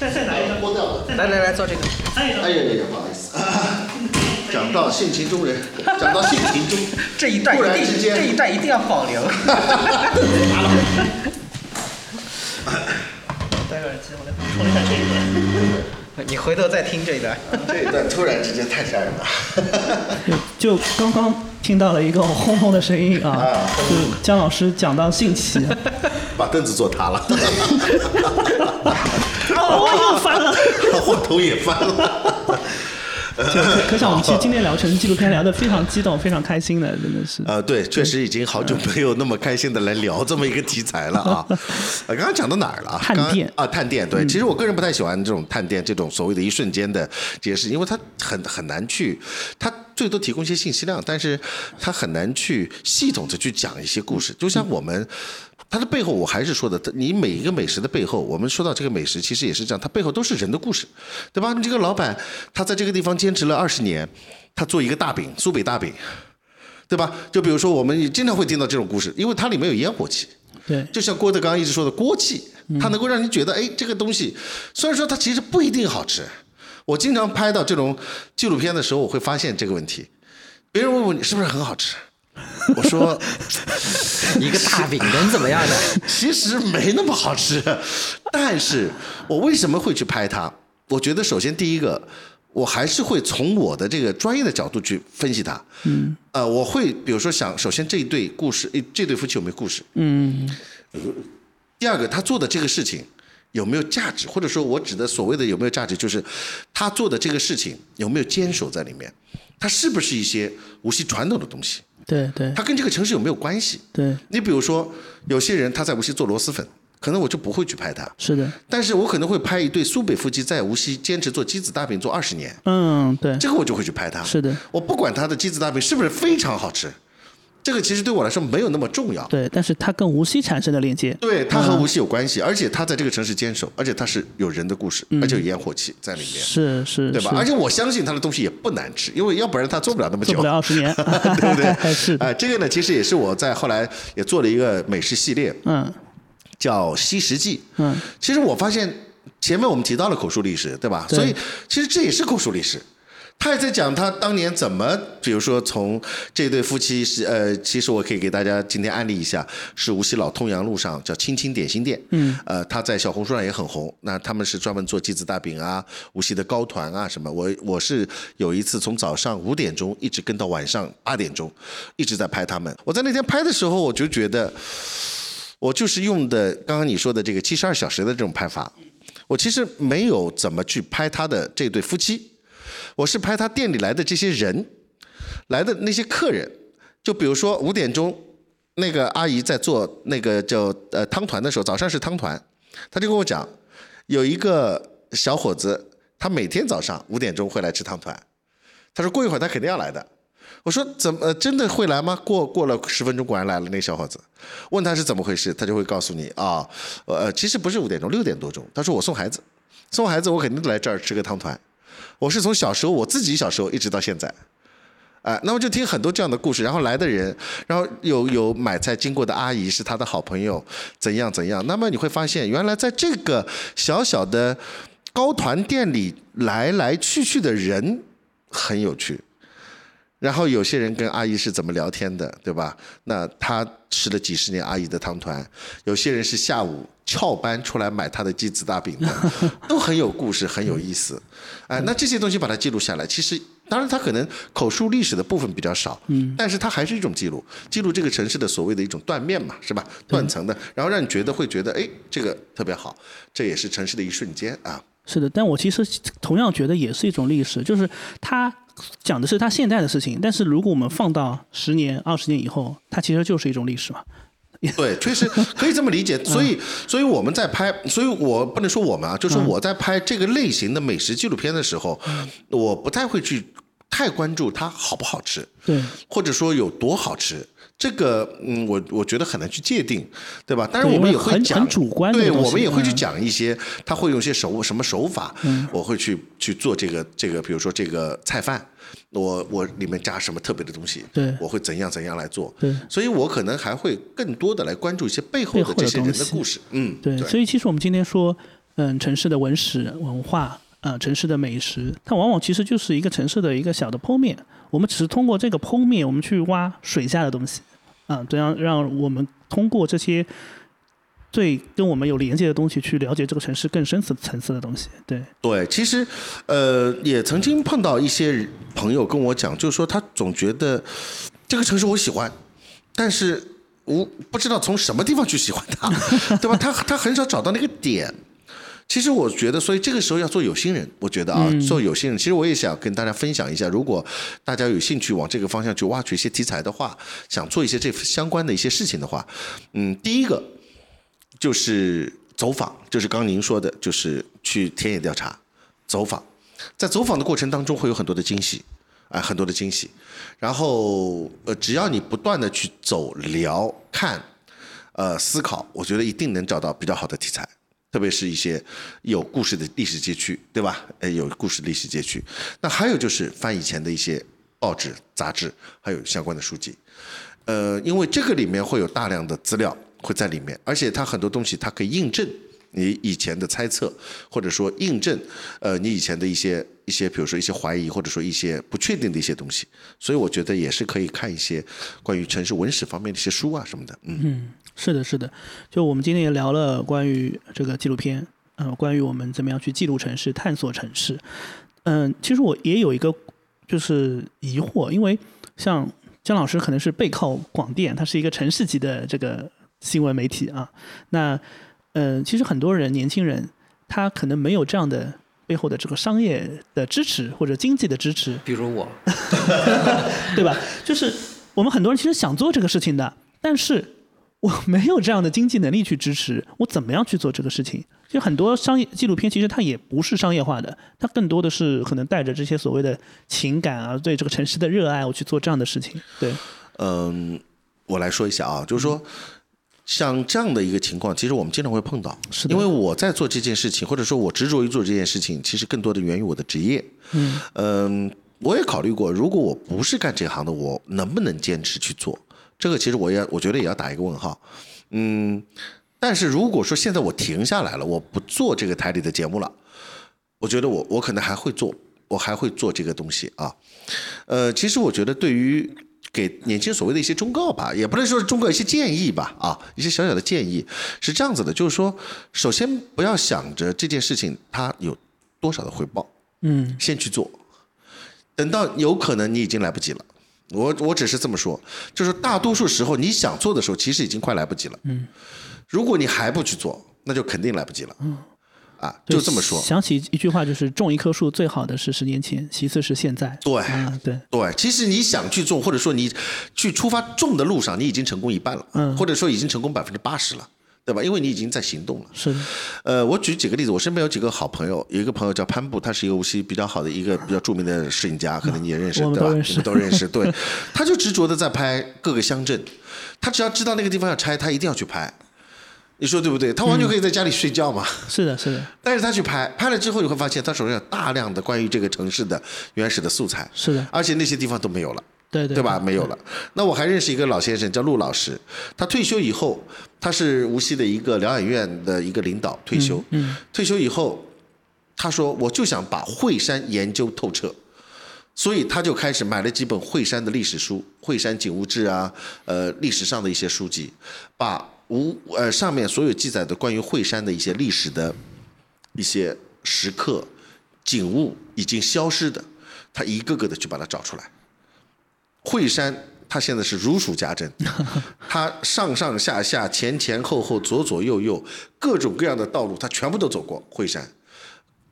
再再拿一张，剥掉了，来来来，做这个，哎呀呀呀，不好意思，讲到性情中人，讲到性情中，这一段一定，这一段一定要保留。戴个耳机，我来补充一下这一段。你回头再听这一段，这一段突然之间太吓人了。就刚刚听到了一个轰轰的声音啊，就姜老师讲到兴起，把凳子坐塌了。哦，我又翻了，我头也翻了。就可可想我们其实今天聊成纪录片聊得非常激动，非常开心的，真的是。呃，对，确实已经好久没有那么开心的来聊这么一个题材了啊。呃，刚刚讲到哪儿了啊？探店啊，探店。对，其实我个人不太喜欢这种探店这种所谓的一瞬间的这些事，因为它很很难去，它最多提供一些信息量，但是它很难去系统的去讲一些故事。就像我们。它的背后，我还是说的，你每一个美食的背后，我们说到这个美食，其实也是这样，它背后都是人的故事，对吧？你这个老板，他在这个地方坚持了二十年，他做一个大饼，苏北大饼，对吧？就比如说，我们经常会听到这种故事，因为它里面有烟火气，对，就像郭德纲一直说的锅气，它能够让你觉得，哎，这个东西虽然说它其实不一定好吃。我经常拍到这种纪录片的时候，我会发现这个问题，别人问我你是不是很好吃，我说 一个大饼能怎么样呢？其实没那么好吃，但是我为什么会去拍它？我觉得首先第一个，我还是会从我的这个专业的角度去分析它。嗯。呃，我会比如说想，首先这一对故事，诶，这对夫妻有没有故事？嗯，第二个，他做的这个事情有没有价值？或者说我指的所谓的有没有价值，就是他做的这个事情有没有坚守在里面？他是不是一些无锡传统的东西？对对。它跟这个城市有没有关系？对，你比如说，有些人他在无锡做螺蛳粉，可能我就不会去拍他，是的，但是我可能会拍一对苏北夫妻在无锡坚持做鸡子大饼做二十年，嗯，对，这个我就会去拍他。是的，我不管他的鸡子大饼是不是非常好吃，这个其实对我来说没有那么重要。对，但是它跟无锡产生的链接，对，它和无锡有关系，而且它在这个城市坚守，而且它是有人的故事，而且有烟火气在里面，是是，对吧？而且我相信它的东西也不难吃，因为要不然它做不了那么久，做不了二十 年，对不对？是的，啊、这个呢，其实也是我在后来也做了一个美食系列，嗯叫《西食记》。嗯，其实我发现前面我们提到了口述历史，对吧？对所以其实这也是口述历史。他也在讲他当年怎么，比如说从这对夫妻是呃，其实我可以给大家今天安利一下，是无锡老通阳路上叫青青点心店，嗯，呃，他在小红书上也很红。那他们是专门做鸡子大饼啊，无锡的糕团啊什么。我我是有一次从早上五点钟一直跟到晚上八点钟，一直在拍他们。我在那天拍的时候，我就觉得。我就是用的刚刚你说的这个七十二小时的这种拍法，我其实没有怎么去拍他的这对夫妻，我是拍他店里来的这些人，来的那些客人，就比如说五点钟，那个阿姨在做那个叫呃汤团的时候，早上是汤团，她就跟我讲，有一个小伙子，他每天早上五点钟会来吃汤团，他说过一会儿他肯定要来的。我说怎么、真的会来吗？过过了十分钟，果然来了。那个小伙子，问他是怎么回事，他就会告诉你啊，呃，其实不是五点钟，六点多钟。他说我送孩子，送孩子我肯定来这儿吃个汤团。我是从小时候我自己小时候一直到现在，哎、那么就听很多这样的故事。然后来的人，然后有有买菜经过的阿姨是他的好朋友，怎样怎样。那么你会发现，原来在这个小小的糕团店里来来去去的人很有趣。然后有些人跟阿姨是怎么聊天的，对吧？那他吃了几十年阿姨的汤团，有些人是下午翘班出来买他的鸡子大饼的，都很有故事，很有意思。哎，那这些东西把它记录下来，其实当然他可能口述历史的部分比较少，嗯，但是它还是一种记录，记录这个城市的所谓的一种断面嘛，是吧？断层的，然后让你觉得会觉得，哎，这个特别好，这也是城市的一瞬间啊。是的，但我其实同样觉得也是一种历史，就是它讲的是它现在的事情，但是如果我们放到十年、二十年以后，它其实就是一种历史嘛。对，确实可以这么理解。所以，所以我们在拍，所以我不能说我们啊，就是我在拍这个类型的美食纪录片的时候，我不太会去太关注它好不好吃，对，或者说有多好吃。这个，嗯，我我觉得很难去界定，对吧？当然，我们也会讲很主观的对，我们也会去嗯。讲一些，他会用一些手什么手法，我会去去做这个这个，比如说这个菜饭，我我里面加什么特别的东西，对。我会怎样怎样来做，对。所以我可能还会更多的来关注一些背后的的这些人的故事，嗯，对，所以其实我们今天说，嗯，城市的文史文化，呃，城市的美食，它往往其实就是一个城市的一个小的剖面。我们只是通过这个剖面，我们去挖水下的东西，啊、这样让我们通过这些最跟我们有连接的东西，去了解这个城市更深层层次的东西。对，对，其实，呃，也曾经碰到一些朋友跟我讲，就是说他总觉得这个城市我喜欢，但是我不知道从什么地方去喜欢它，对吧？他他很少找到那个点。其实我觉得，所以这个时候要做有心人，我觉得啊，做有心人。其实我也想跟大家分享一下，如果大家有兴趣往这个方向去挖掘一些题材的话，想做一些这相关的一些事情的话，嗯，第一个就是走访，就是刚您说的，就是去田野调查，走访，在走访的过程当中会有很多的惊喜，啊，很多的惊喜。然后呃，只要你不断的去走、聊、看，呃，思考，我觉得一定能找到比较好的题材。特别是一些有故事的历史街区，对吧？呃，有故事历史街区。那还有就是翻以前的一些报纸、杂志，还有相关的书籍。呃，因为这个里面会有大量的资料会在里面，而且它很多东西它可以印证你以前的猜测，或者说印证呃你以前的一些一些，比如说一些怀疑，或者说一些不确定的一些东西。所以我觉得也是可以看一些关于城市文史方面的一些书啊什么的。嗯。是的，是的，就我们今天也聊了关于这个纪录片，呃，关于我们怎么样去记录城市、探索城市。嗯，其实我也有一个就是疑惑，因为像姜老师可能是背靠广电，他是一个城市级的这个新闻媒体啊。那，嗯，其实很多人年轻人他可能没有这样的背后的这个商业的支持或者经济的支持，比如我，对吧？就是我们很多人其实想做这个事情的，但是。我没有这样的经济能力去支持，我怎么样去做这个事情？其实很多商业纪录片，其实它也不是商业化的，它更多的是可能带着这些所谓的情感啊，对这个城市的热爱，我去做这样的事情。对，嗯，我来说一下啊，就是说，像这样的一个情况，其实我们经常会碰到，是因为我在做这件事情，或者说我执着于做这件事情，其实更多的源于我的职业。嗯，嗯，我也考虑过，如果我不是干这行的，我能不能坚持去做？这个其实我也我觉得也要打一个问号，嗯，但是如果说现在我停下来了，我不做这个台里的节目了，我觉得我我可能还会做，我还会做这个东西啊，呃，其实我觉得对于给年轻所谓的一些忠告吧，也不能说是忠告一些建议吧，啊，一些小小的建议是这样子的，就是说，首先不要想着这件事情它有多少的回报，嗯，先去做，等到有可能你已经来不及了。我我只是这么说，就是大多数时候你想做的时候，其实已经快来不及了。嗯，如果你还不去做，那就肯定来不及了。嗯，啊，就这么说。想起一句话，就是种一棵树最好的是十年前，其次是现在。对，对对。其实你想去种，或者说你去出发种的路上，你已经成功一半了，嗯，或者说已经成功百分之八十了。对吧？因为你已经在行动了。是的。呃，我举几个例子，我身边有几个好朋友，有一个朋友叫潘布，他是一个无锡比较好的一个比较著名的摄影家，可能你也认识，对吧？我们都认识。对，他就执着的在拍各个乡镇，他只要知道那个地方要拆，他一定要去拍。你说对不对？他完全可以在家里睡觉嘛。是的，是的。但是他去拍，拍了之后你会发现，他手上有大量的关于这个城市的原始的素材。是的。而且那些地方都没有了。对对对吧？没有了。那我还认识一个老先生，叫陆老师。他退休以后，他是无锡的一个疗养院的一个领导。退休，嗯退休以后，他说：“我就想把惠山研究透彻。”所以他就开始买了几本惠山的历史书，《惠山景物志》啊，呃，历史上的一些书籍，把无呃上面所有记载的关于惠山的一些历史的一些石刻、景物已经消失的，他一个个的去把它找出来。惠山，它现在是如数家珍，它上上下下、前前后后、左左右右，各种各样的道路，他全部都走过。惠山，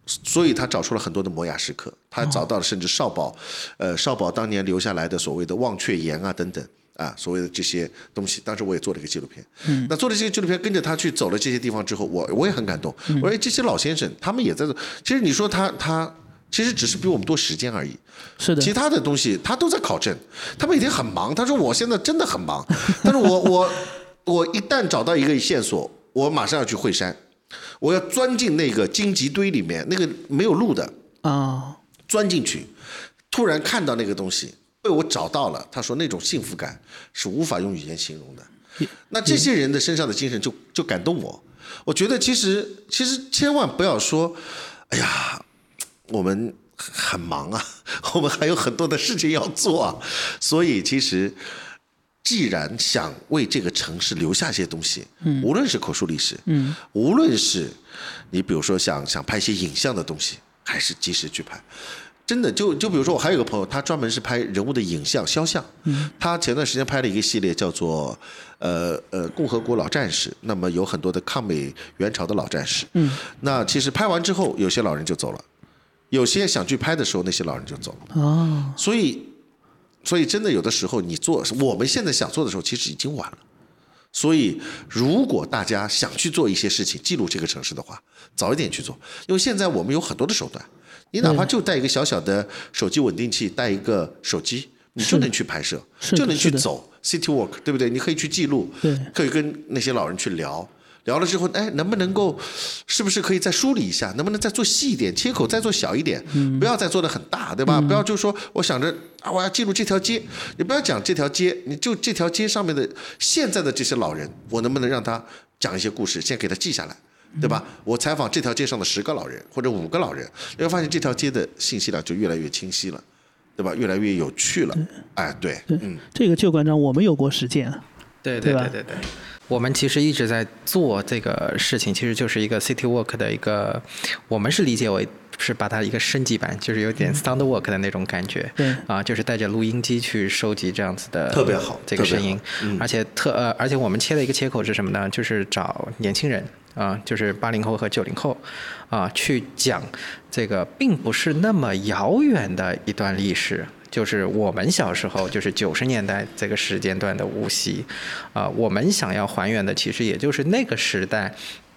所以他找出了很多的摩崖石刻，他找到了甚至少保，呃，少保当年留下来的所谓的忘却岩啊等等啊，所谓的这些东西。当时我也做了一个纪录片，嗯那做了这个纪录片，跟着他去走了这些地方之后，我我也很感动。我说这些老先生，他们也在做。其实你说他他。其实只是比我们多时间而已，是的。其他的东西他都在考证，他每天很忙。他说我现在真的很忙，但是我我我一旦找到一个线索，我马上要去惠山，我要钻进那个荆棘堆里面，那个没有路的啊，钻进去，突然看到那个东西被我找到了。他说那种幸福感是无法用语言形容的。那这些人的身上的精神就就感动我。我觉得其实其实千万不要说，哎呀。我们很忙啊，我们还有很多的事情要做啊，所以其实，既然想为这个城市留下一些东西，嗯，无论是口述历史，嗯，无论是你比如说想想拍一些影像的东西，还是及时去拍，真的，就就比如说，我还有个朋友，他专门是拍人物的影像肖像。嗯。他前段时间拍了一个系列，叫做呃呃共和国老战士。那么有很多的抗美援朝的老战士。嗯。那其实拍完之后，有些老人就走了，有些想去拍的时候，那些老人就走了。哦。所以，所以真的有的时候，你做我们现在想做的时候，其实已经晚了。所以，如果大家想去做一些事情，记录这个城市的话，早一点去做，因为现在我们有很多的手段。你哪怕就带一个小小的手机稳定器，带一个手机，你就能去拍摄，就能去走 city walk，对不对？你可以去记录，可以跟那些老人去聊，聊了之后，哎，能不能够，是不是可以再梳理一下？能不能再做细一点，切口再做小一点，不要再做的很大，对吧？不要就说我想着啊，我要记录这条街，你不要讲这条街，你就这条街上面的现在的这些老人，我能不能让他讲一些故事，先给他记下来？对吧？我采访这条街上的十个老人或者五个老人，你会发现这条街的信息量就越来越清晰了，对吧？越来越有趣了。哎，对，嗯，这个旧馆长我们有过实践，对对对对对。我们其实一直在做这个事情，其实就是一个 city walk 的一个，我们是理解为是把它一个升级版，就是有点 sound work 的那种感觉。对。啊，就是带着录音机去收集这样子的特别好这个声音，而且特呃，而且我们切的一个切口是什么呢？就是找年轻人。啊，就是八零后和九零后，啊，去讲这个并不是那么遥远的一段历史，就是我们小时候，就是九十年代这个时间段的无锡，啊，我们想要还原的其实也就是那个时代，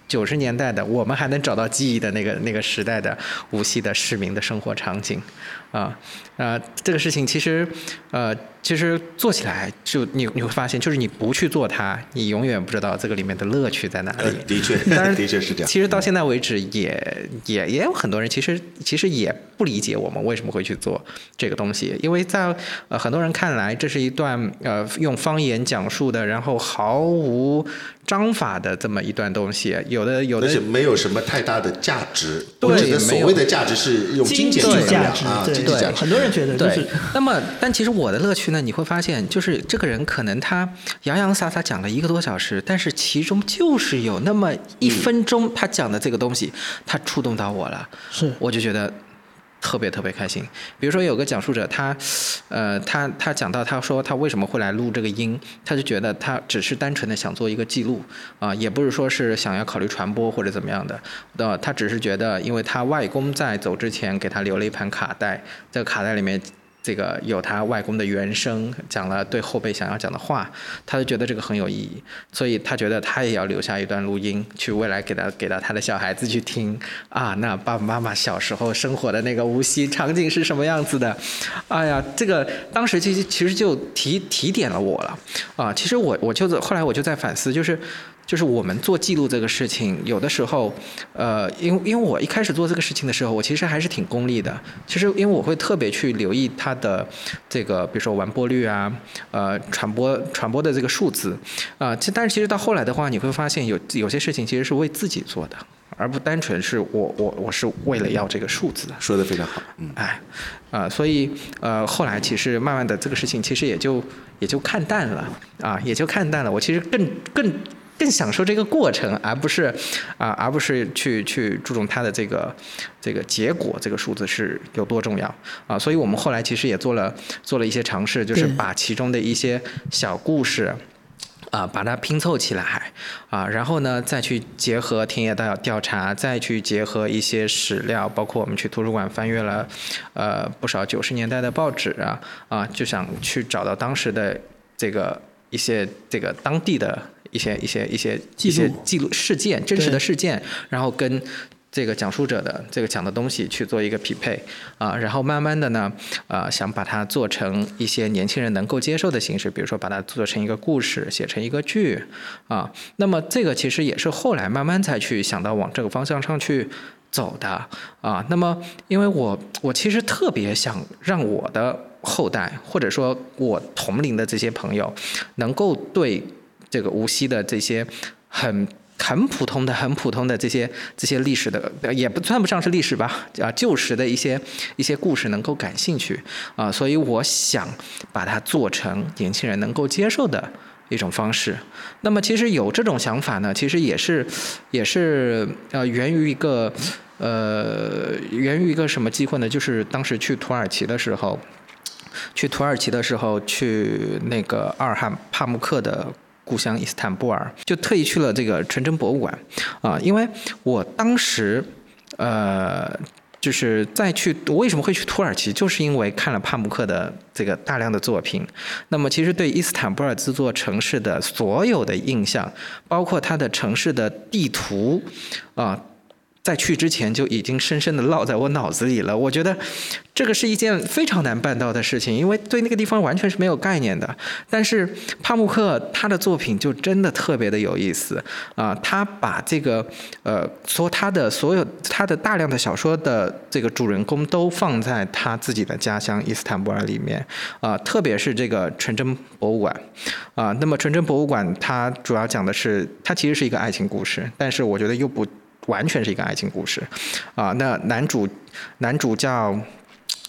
九十年代的我们还能找到记忆的那个那个时代的无锡的市民的生活场景，啊，呃，这个事情其实，呃。其实做起来就你你会发现，就是你不去做它，你永远不知道这个里面的乐趣在哪里。的确，当然的确是这样。其实到现在为止，也也也有很多人其实其实也不理解我们为什么会去做这个东西，因为在呃很多人看来，这是一段呃用方言讲述的，然后毫无章法的这么一段东西。有的有的而且没有什么太大的价值。对，所谓的价值是用金钱去价值啊，对对，很多人觉得就是。那么，但其实我的乐趣呢？你会发现，就是这个人可能他洋洋洒洒讲了一个多小时，但是其中就是有那么一分钟，他讲的这个东西，他触动到我了，是，我就觉得特别特别开心。比如说有个讲述者，他，呃，他他讲到他说他为什么会来录这个音，他就觉得他只是单纯的想做一个记录啊，也不是说是想要考虑传播或者怎么样的，呃，他只是觉得，因为他外公在走之前给他留了一盘卡带，这个卡带里面。这个有他外公的原声，讲了对后辈想要讲的话，他就觉得这个很有意义，所以他觉得他也要留下一段录音，去未来给他给到他的小孩子去听啊。那爸爸妈妈小时候生活的那个无锡场景是什么样子的？哎呀，这个当时其实其实就提提点了我了啊。其实我我就后来我就在反思，就是。就是我们做记录这个事情，有的时候，呃，因为因为我一开始做这个事情的时候，我其实还是挺功利的。其实因为我会特别去留意它的这个，比如说完播率啊，呃，传播传播的这个数字，啊，其但是其实到后来的话，你会发现有有些事情其实是为自己做的，而不单纯是我我我是为了要这个数字的。说的非常好，嗯，哎，啊，所以呃，后来其实慢慢的这个事情其实也就也就看淡了，啊，也就看淡了。我其实更更。更享受这个过程，而不是啊，而不是去去注重它的这个这个结果，这个数字是有多重要啊？所以我们后来其实也做了做了一些尝试，就是把其中的一些小故事啊，把它拼凑起来啊，然后呢，再去结合田野调调查，再去结合一些史料，包括我们去图书馆翻阅了呃不少九十年代的报纸啊啊，就想去找到当时的这个一些这个当地的。一些一些一些一些记录事件，真实的事件，然后跟这个讲述者的这个讲的东西去做一个匹配啊，然后慢慢的呢，呃，想把它做成一些年轻人能够接受的形式，比如说把它做成一个故事，写成一个剧啊。那么这个其实也是后来慢慢才去想到往这个方向上去走的啊。那么因为我我其实特别想让我的后代或者说我同龄的这些朋友能够对。这个无锡的这些很很普通的、很普通的这些这些历史的，也不算不上是历史吧，啊，旧时的一些一些故事能够感兴趣啊，所以我想把它做成年轻人能够接受的一种方式。那么，其实有这种想法呢，其实也是也是呃源于一个呃，源于一个什么机会呢？就是当时去土耳其的时候，去土耳其的时候，去那个阿尔罕帕慕克的故乡伊斯坦布尔，就特意去了这个纯真博物馆啊，因为我当时呃。就是再去，我为什么会去土耳其？就是因为看了帕慕克的这个大量的作品。那么，其实对伊斯坦布尔这座城市的所有的印象，包括它的城市的地图，啊。在去之前就已经深深的烙在我脑子里了。我觉得这个是一件非常难办到的事情，因为对那个地方完全是没有概念的。但是帕慕克他的作品就真的特别的有意思啊！他把这个呃，说他的所有他的大量的小说的这个主人公都放在他自己的家乡伊斯坦布尔里面啊，特别是这个纯真博物馆啊。那么纯真博物馆它主要讲的是，它其实是一个爱情故事，但是我觉得又不。完全是一个爱情故事，啊，那男主男主叫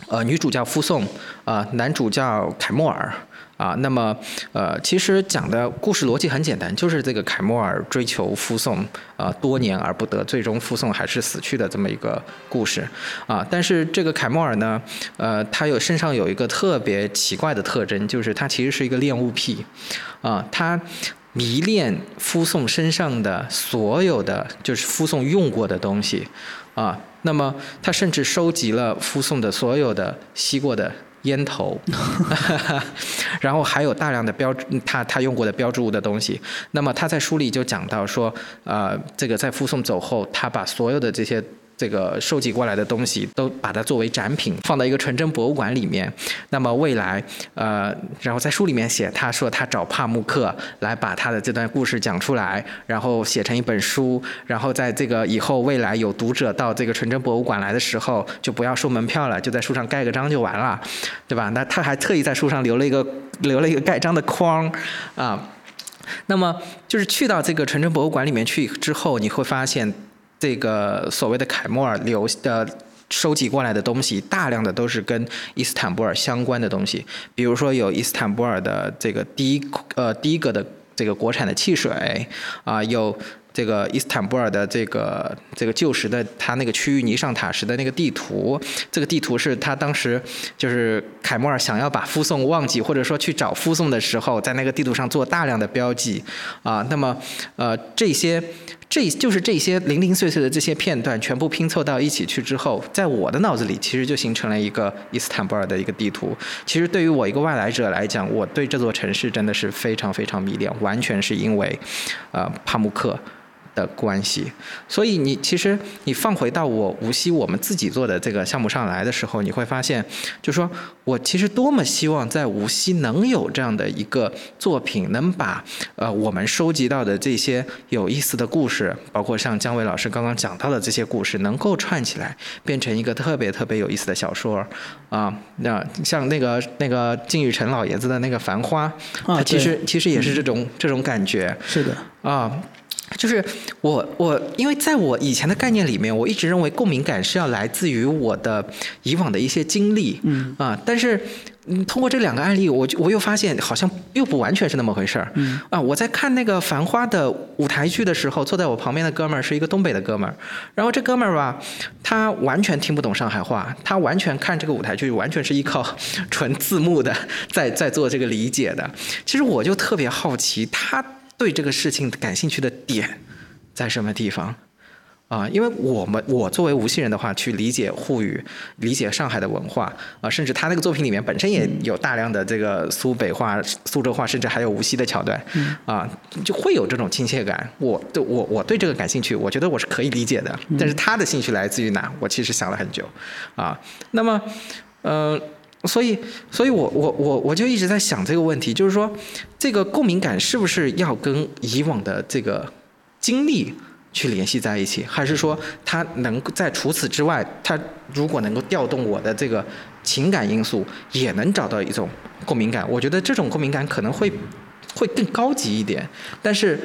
呃女主叫夫颂，啊，男主叫凯莫尔，啊，那么呃其实讲的故事逻辑很简单，就是这个凯莫尔追求夫颂啊多年而不得，最终夫颂还是死去的这么一个故事，啊，但是这个凯莫尔呢，呃，他有身上有一个特别奇怪的特征，就是他其实是一个恋物癖，啊，他。迷恋夫颂身上的所有的，就是夫颂用过的东西，啊，那么他甚至收集了夫颂的所有的吸过的烟头，然后还有大量的标他他用过的标志物的东西。那么他在书里就讲到说，呃，这个在夫颂走后，他把所有的这些。这个收集过来的东西都把它作为展品放到一个纯真博物馆里面。那么未来，呃，然后在书里面写，他说他找帕慕克来把他的这段故事讲出来，然后写成一本书。然后在这个以后未来有读者到这个纯真博物馆来的时候，就不要收门票了，就在书上盖个章就完了，对吧？那他还特意在书上留了一个留了一个盖章的框啊。那么就是去到这个纯真博物馆里面去之后，你会发现。这个所谓的凯莫尔留的收集过来的东西，大量的都是跟伊斯坦布尔相关的东西，比如说有伊斯坦布尔的这个第一呃第一个的这个国产的汽水啊，有。这个伊斯坦布尔的这个这个旧时的他那个区域尼尚塔什的那个地图，这个地图是他当时就是凯莫尔想要把夫颂忘记或者说去找夫颂的时候，在那个地图上做大量的标记啊。那么呃这些这就是这些零零碎碎的这些片段全部拼凑到一起去之后，在我的脑子里其实就形成了一个伊斯坦布尔的一个地图。其实对于我一个外来者来讲，我对这座城市真的是非常非常迷恋，完全是因为呃帕慕克。的关系，所以你其实你放回到我无锡我们自己做的这个项目上来的时候，你会发现，就说我其实多么希望在无锡能有这样的一个作品，能把呃我们收集到的这些有意思的故事，包括像姜伟老师刚刚讲到的这些故事，能够串起来，变成一个特别特别有意思的小说啊。那像那个那个金宇辰老爷子的那个《繁花》，啊，其实其实也是这种这种感觉。是的啊。就是我我，因为在我以前的概念里面，我一直认为共鸣感是要来自于我的以往的一些经历，嗯啊，但是嗯，通过这两个案例，我我又发现好像又不完全是那么回事儿，嗯啊，我在看那个《繁花》的舞台剧的时候，坐在我旁边的哥们儿是一个东北的哥们儿，然后这哥们儿吧，他完全听不懂上海话，他完全看这个舞台剧完全是依靠纯字幕的 在在做这个理解的，其实我就特别好奇他。对这个事情感兴趣的点在什么地方啊？因为我们我作为无锡人的话，去理解沪语、理解上海的文化啊，甚至他那个作品里面本身也有大量的这个苏北话、苏州话，甚至还有无锡的桥段啊，就会有这种亲切感。我对我我对这个感兴趣，我觉得我是可以理解的。但是他的兴趣来自于哪？我其实想了很久啊。那么，呃。所以，所以我我我我就一直在想这个问题，就是说，这个共鸣感是不是要跟以往的这个经历去联系在一起，还是说它能在除此之外，它如果能够调动我的这个情感因素，也能找到一种共鸣感？我觉得这种共鸣感可能会会更高级一点，但是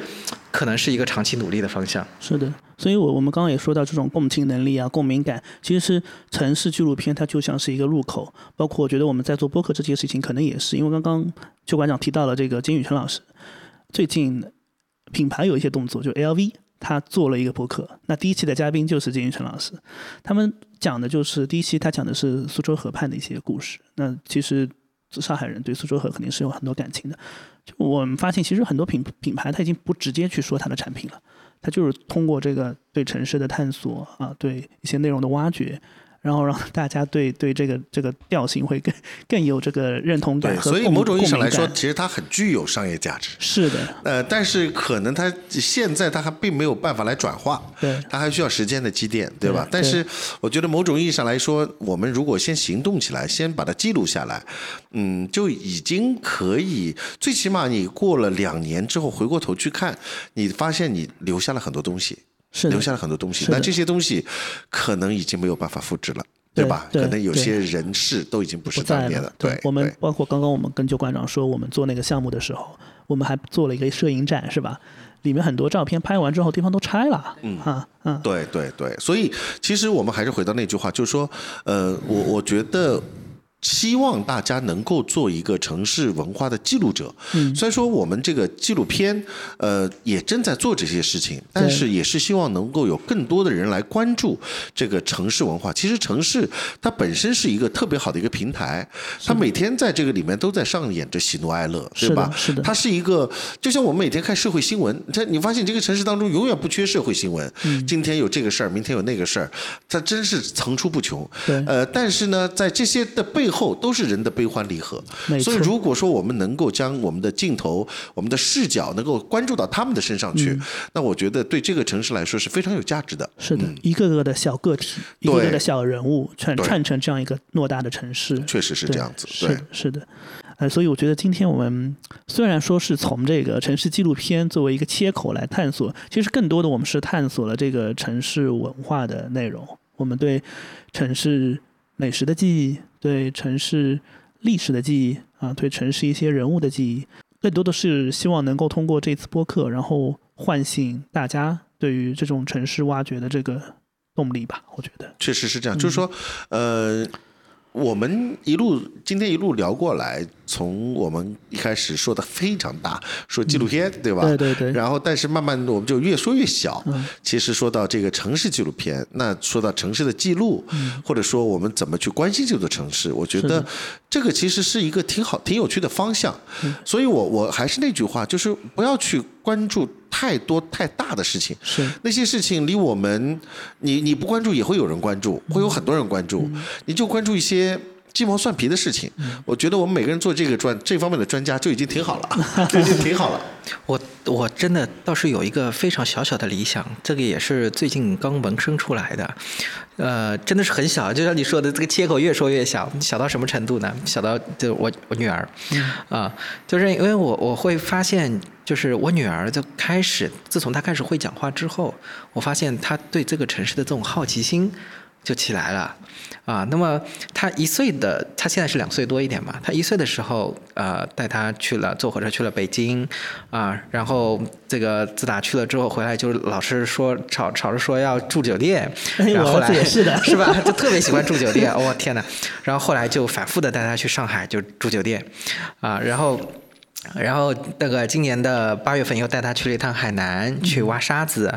可能是一个长期努力的方向。是的。所以，我我们刚刚也说到这种共情能力啊，共鸣感，其实是城市纪录片它就像是一个入口。包括我觉得我们在做播客这件事情，可能也是因为刚刚邱馆长提到了这个金宇辰老师，最近品牌有一些动作，就 LV 他做了一个播客。那第一期的嘉宾就是金宇辰老师，他们讲的就是第一期他讲的是苏州河畔的一些故事。那其实上海人对苏州河肯定是有很多感情的。就我们发现，其实很多品品牌它已经不直接去说它的产品了，它就是通过这个对城市的探索啊，对一些内容的挖掘。然后让大家对 对这个这个调性会更 更有这个认同感对，所以某种意义上来说，其实它很具有商业价值。是的，呃，但是可能它现在它还并没有办法来转化，对，它还需要时间的积淀，对吧？对但是我觉得某种意义上来说，我们如果先行动起来，先把它记录下来，嗯，就已经可以，最起码你过了两年之后回过头去看，你发现你留下了很多东西。是留下了很多东西那这些东西可能已经没有办法复制了，对吧？对可能有些人事都已经不是当年了。对，我们包括刚刚我们跟旧馆长说，我们做那个项目的时候，我们还做了一个摄影展，是吧？里面很多照片拍完之后，地方都拆了，嗯啊嗯，对对对，所以其实我们还是回到那句话，就是说，呃，我我觉得。希望大家能够做一个城市文化的记录者。嗯虽然说我们这个纪录片，呃，也正在做这些事情，但是也是希望能够有更多的人来关注这个城市文化。其实城市它本身是一个特别好的一个平台，它每天在这个里面都在上演着喜怒哀乐，对吧？是的是的它是一个，就像我们每天看社会新闻，它你发现这个城市当中永远不缺社会新闻。嗯今天有这个事儿，明天有那个事儿，它真是层出不穷。对呃，但是呢，在这些的背后都是人的悲欢离合。所以如果说我们能够将我们的镜头、我们的视角能够关注到他们的身上去，嗯那我觉得对这个城市来说是非常有价值的。是的，一个个的小个体，一个个的小人物串串成这样一个诺大的城市，确实是这样子对是的，是的。呃，所以我觉得今天我们虽然说是从这个城市纪录片作为一个切口来探索，其实更多的我们是探索了这个城市文化的内容。我们对城市美食的记忆，对城市历史的记忆啊，对城市一些人物的记忆，更多的是希望能够通过这次播客，然后唤醒大家对于这种城市挖掘的这个动力吧。我觉得，确实是这嗯样，就是说，呃，我们一路今天一路聊过来，从我们一开始说的非常大，说纪录片，对吧？对对对然后，但是慢慢的我们就越说越小。嗯其实说到这个城市纪录片，那说到城市的记录，或者说我们怎么去关心这座城市，我觉得这个其实是一个挺好、挺有趣的方向。嗯所以我我还是那句话，就是不要去关注太多太大的事情。是那些事情离我们，你你不关注也会有人关注，会有很多人关注，你就关注一些。鸡毛蒜皮的事情，我觉得我们每个人做这个专这方面的专家就已经挺好了，就已经挺好了。我我真的倒是有一个非常小小的理想，这个也是最近刚萌生出来的，呃，真的是很小，就像你说的，这个切口越说越小，小到什么程度呢？小到就我我女儿，啊、就是因为我我会发现，就是我女儿就开始，自从她开始会讲话之后，我发现她对这个城市的这种好奇心就起来了。啊，那么他一岁的，他现在是两岁多一点嘛。他一岁的时候，呃，带他去了坐火车去了北京，啊，然后这个自打去了之后回来，就是老是说吵吵着说要住酒店，然后后来也是的 是吧？就特别喜欢住酒店，我、天哪！然后后来就反复的带他去上海就住酒店，啊，然后。然后那个今年的八月份又带他去了一趟海南，去挖沙子，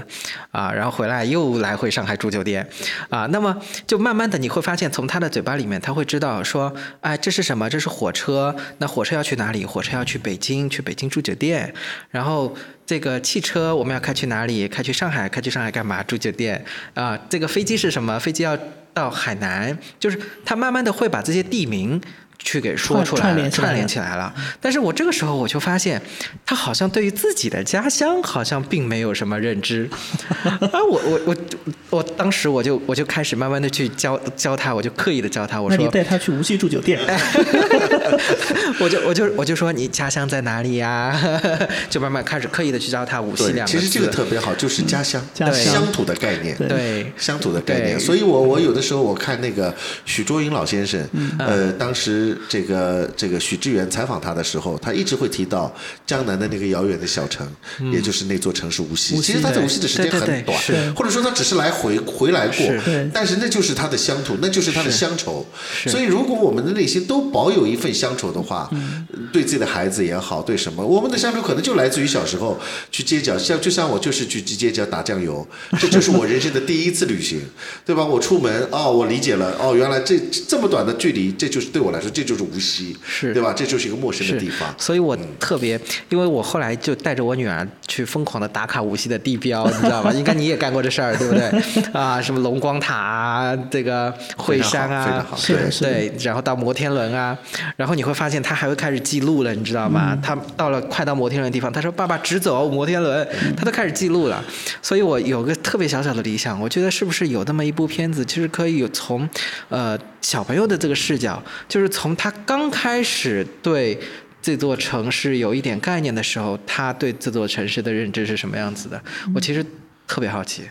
啊，然后回来又来回上海住酒店，啊，那么就慢慢的你会发现，从他的嘴巴里面他会知道说，哎，这是什么？这是火车，那火车要去哪里？火车要去北京，去北京住酒店，然后这个汽车我们要开去哪里？开去上海，开去上海干嘛？住酒店啊，这个飞机是什么？飞机要到海南，就是他慢慢的会把这些地名。去给说出来了，串联起来串联了起来了。但是我这个时候我就发现，他好像对于自己的家乡好像并没有什么认知。啊，我我我我当时我就我就开始慢慢的去教教他，我就刻意的教他，我说，那你带他去无锡住酒店，我就我就我就说你家乡在哪里呀？就慢慢开始刻意的去教他无锡对，两个字。其实这个特别好，就是家乡、家乡乡土的概念。对对乡土的概念，所以我我有的时候我看那个许卓英老先生，嗯呃，当时时这个这个许志远采访他的时候，他一直会提到江南的那个遥远的小城，也就是那座城市无锡。无锡其实他在无锡的时间很短，或者说他只是来回回来过。是，但是那就是他的乡土，那就是他的乡愁。所以如果我们的内心都保有一份乡愁的话，嗯。对自己的孩子也好，对什么，我们的乡愁可能就来自于小时候去街角，像就像我就是去街角打酱油，这就是我人生的第一次旅行，对吧？我出门哦，我理解了，哦，原来这这么短的距离，这就是对我来说，这就是无锡，是对吧？这就是一个陌生的地方。所以我特别，因为我后来就带着我女儿去疯狂的打卡无锡的地标，你知道吧？应该你也干过这事儿，对不对？啊，什么龙光塔啊，这个惠山啊是对，然后到摩天轮啊，然后你会发现他还会开始记录了，你知道吗？他到了快到摩天轮的地方，他说：“爸爸直走摩天轮。”他都开始记录了。所以我有个特别小小的理想，我觉得是不是有那么一部片子，其实可以有从呃小朋友的这个视角，就是从他刚开始对。这座城市有一点概念的时候，他对这座城市的认知是什么样子的？我其实特别好奇。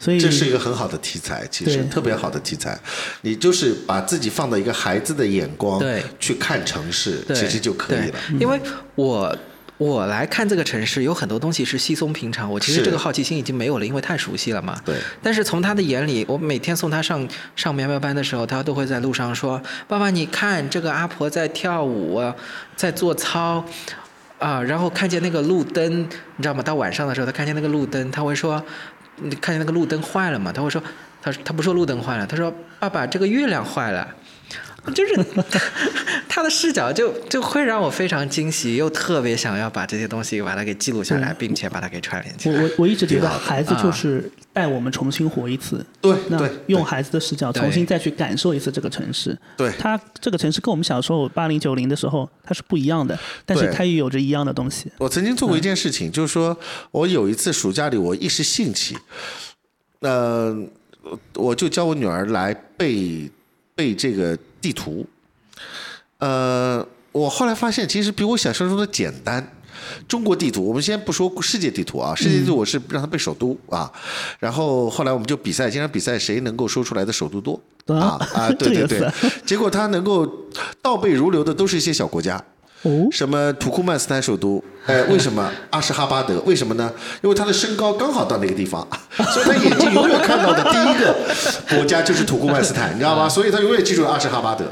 所以这是一个很好的题材，其实特别好的题材。你就是把自己放到一个孩子的眼光对去看城市，其实就可以了。因为我我来看这个城市，有很多东西是稀松平常，我其实这个好奇心已经没有了，因为太熟悉了嘛。对但是从他的眼里，我每天送他上上苗苗班的时候，他都会在路上说：“爸爸，你看这个阿婆在跳舞，在做操。”啊，然后看见那个路灯，你知道吗？到晚上的时候，他看见那个路灯，他会说：“你看见那个路灯坏了吗？”他会说：“他他不说路灯坏了，他说爸爸，这个月亮坏了。”就是 他的视角就就会让我非常惊喜，又特别想要把这些东西把它给记录下来，并且把它给串联起来。我我我一直觉得孩子就是带我们重新活一次，对那用孩子的视角重新再去感受一次这个城市。对他这个城市跟我们小时候八零九零的时候它是不一样的，但是对它也有着一样的东西。我曾经做过一件事情，就是说我有一次暑假里，我一时兴起，呃，我就教我女儿来背背这个地图，呃，我后来发现其实比我想象中的简单。中国地图，我们先不说世界地图啊，世界地图我是让他背首都啊，然后后来我们就比赛，经常比赛谁能够说出来的首都多啊啊，对 对对结果他能够倒背如流的都是一些小国家，哦，什么土库曼斯坦首都？哎，为什么 阿什哈巴德？为什么呢？因为他的身高刚好到那个地方，所以他眼睛永远看到的第一个国家就是土库曼斯坦，你知道吗？所以他永远记住了阿什哈巴德，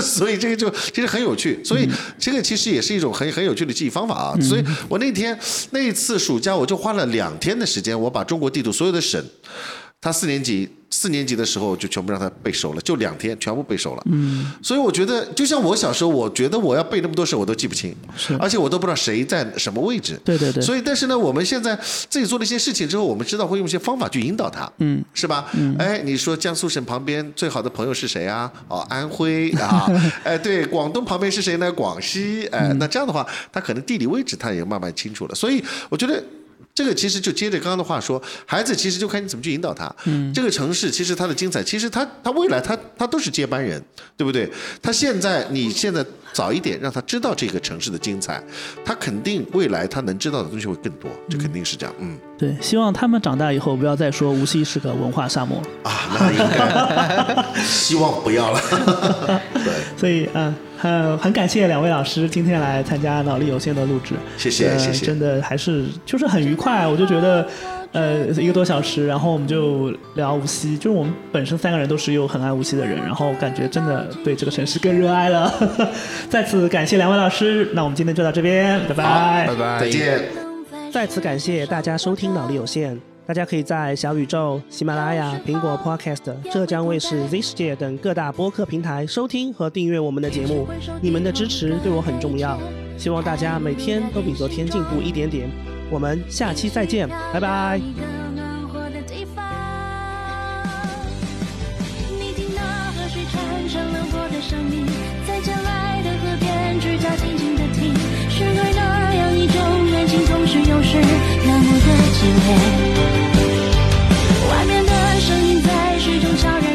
所以这个就其实很有趣。所以这个其实也是一种很很有趣的记忆方法啊。所以我那天那一次暑假，我就花了两天的时间，我把中国地图所有的省。他四年级四年级的时候就全部让他背熟了，就两天全部背熟了。嗯，所以我觉得，就像我小时候，我觉得我要背那么多事我都记不清，而且我都不知道谁在什么位置。对对对所以，但是呢，我们现在自己做了一些事情之后，我们知道会用一些方法去引导他，嗯，是吧？嗯，哎，你说江苏省旁边最好的朋友是谁啊？哦，安徽啊，哎，对，广东旁边是谁呢？广西，哎，嗯那这样的话，他可能地理位置他也慢慢清楚了。所以，我觉得。这个其实就接着刚刚的话说，孩子其实就看你怎么去引导他。嗯，这个城市其实它的精彩，其实他他未来他他都是接班人，对不对？他现在你现在早一点让他知道这个城市的精彩，他肯定未来他能知道的东西会更多，这肯定是这样。嗯对，希望他们长大以后不要再说无锡是个文化沙漠。啊，那应该 希望不要了。对，所以，嗯，很很感谢两位老师今天来参加脑力有限的录制，谢谢呃谢谢真的还是就是很愉快，我就觉得。呃，一个多小时，然后我们就聊无锡，就是我们本身三个人都是又很爱无锡的人，然后感觉真的对这个城市更热爱了。再次感谢两位老师，那我们今天就到这边，拜拜。拜拜，再见。再次感谢大家收听脑力有限。大家可以在小宇宙、喜马拉雅、苹果 Podcast、浙江卫视 Z 世界等各大播客平台收听和订阅我们的节目。你们的支持对我很重要，希望大家每天都比昨天进步一点点。我们下期再见拜拜。一个暖和的地方你听那河水的声音在将来的河边是那样一种那么的外面的声音在水中悄然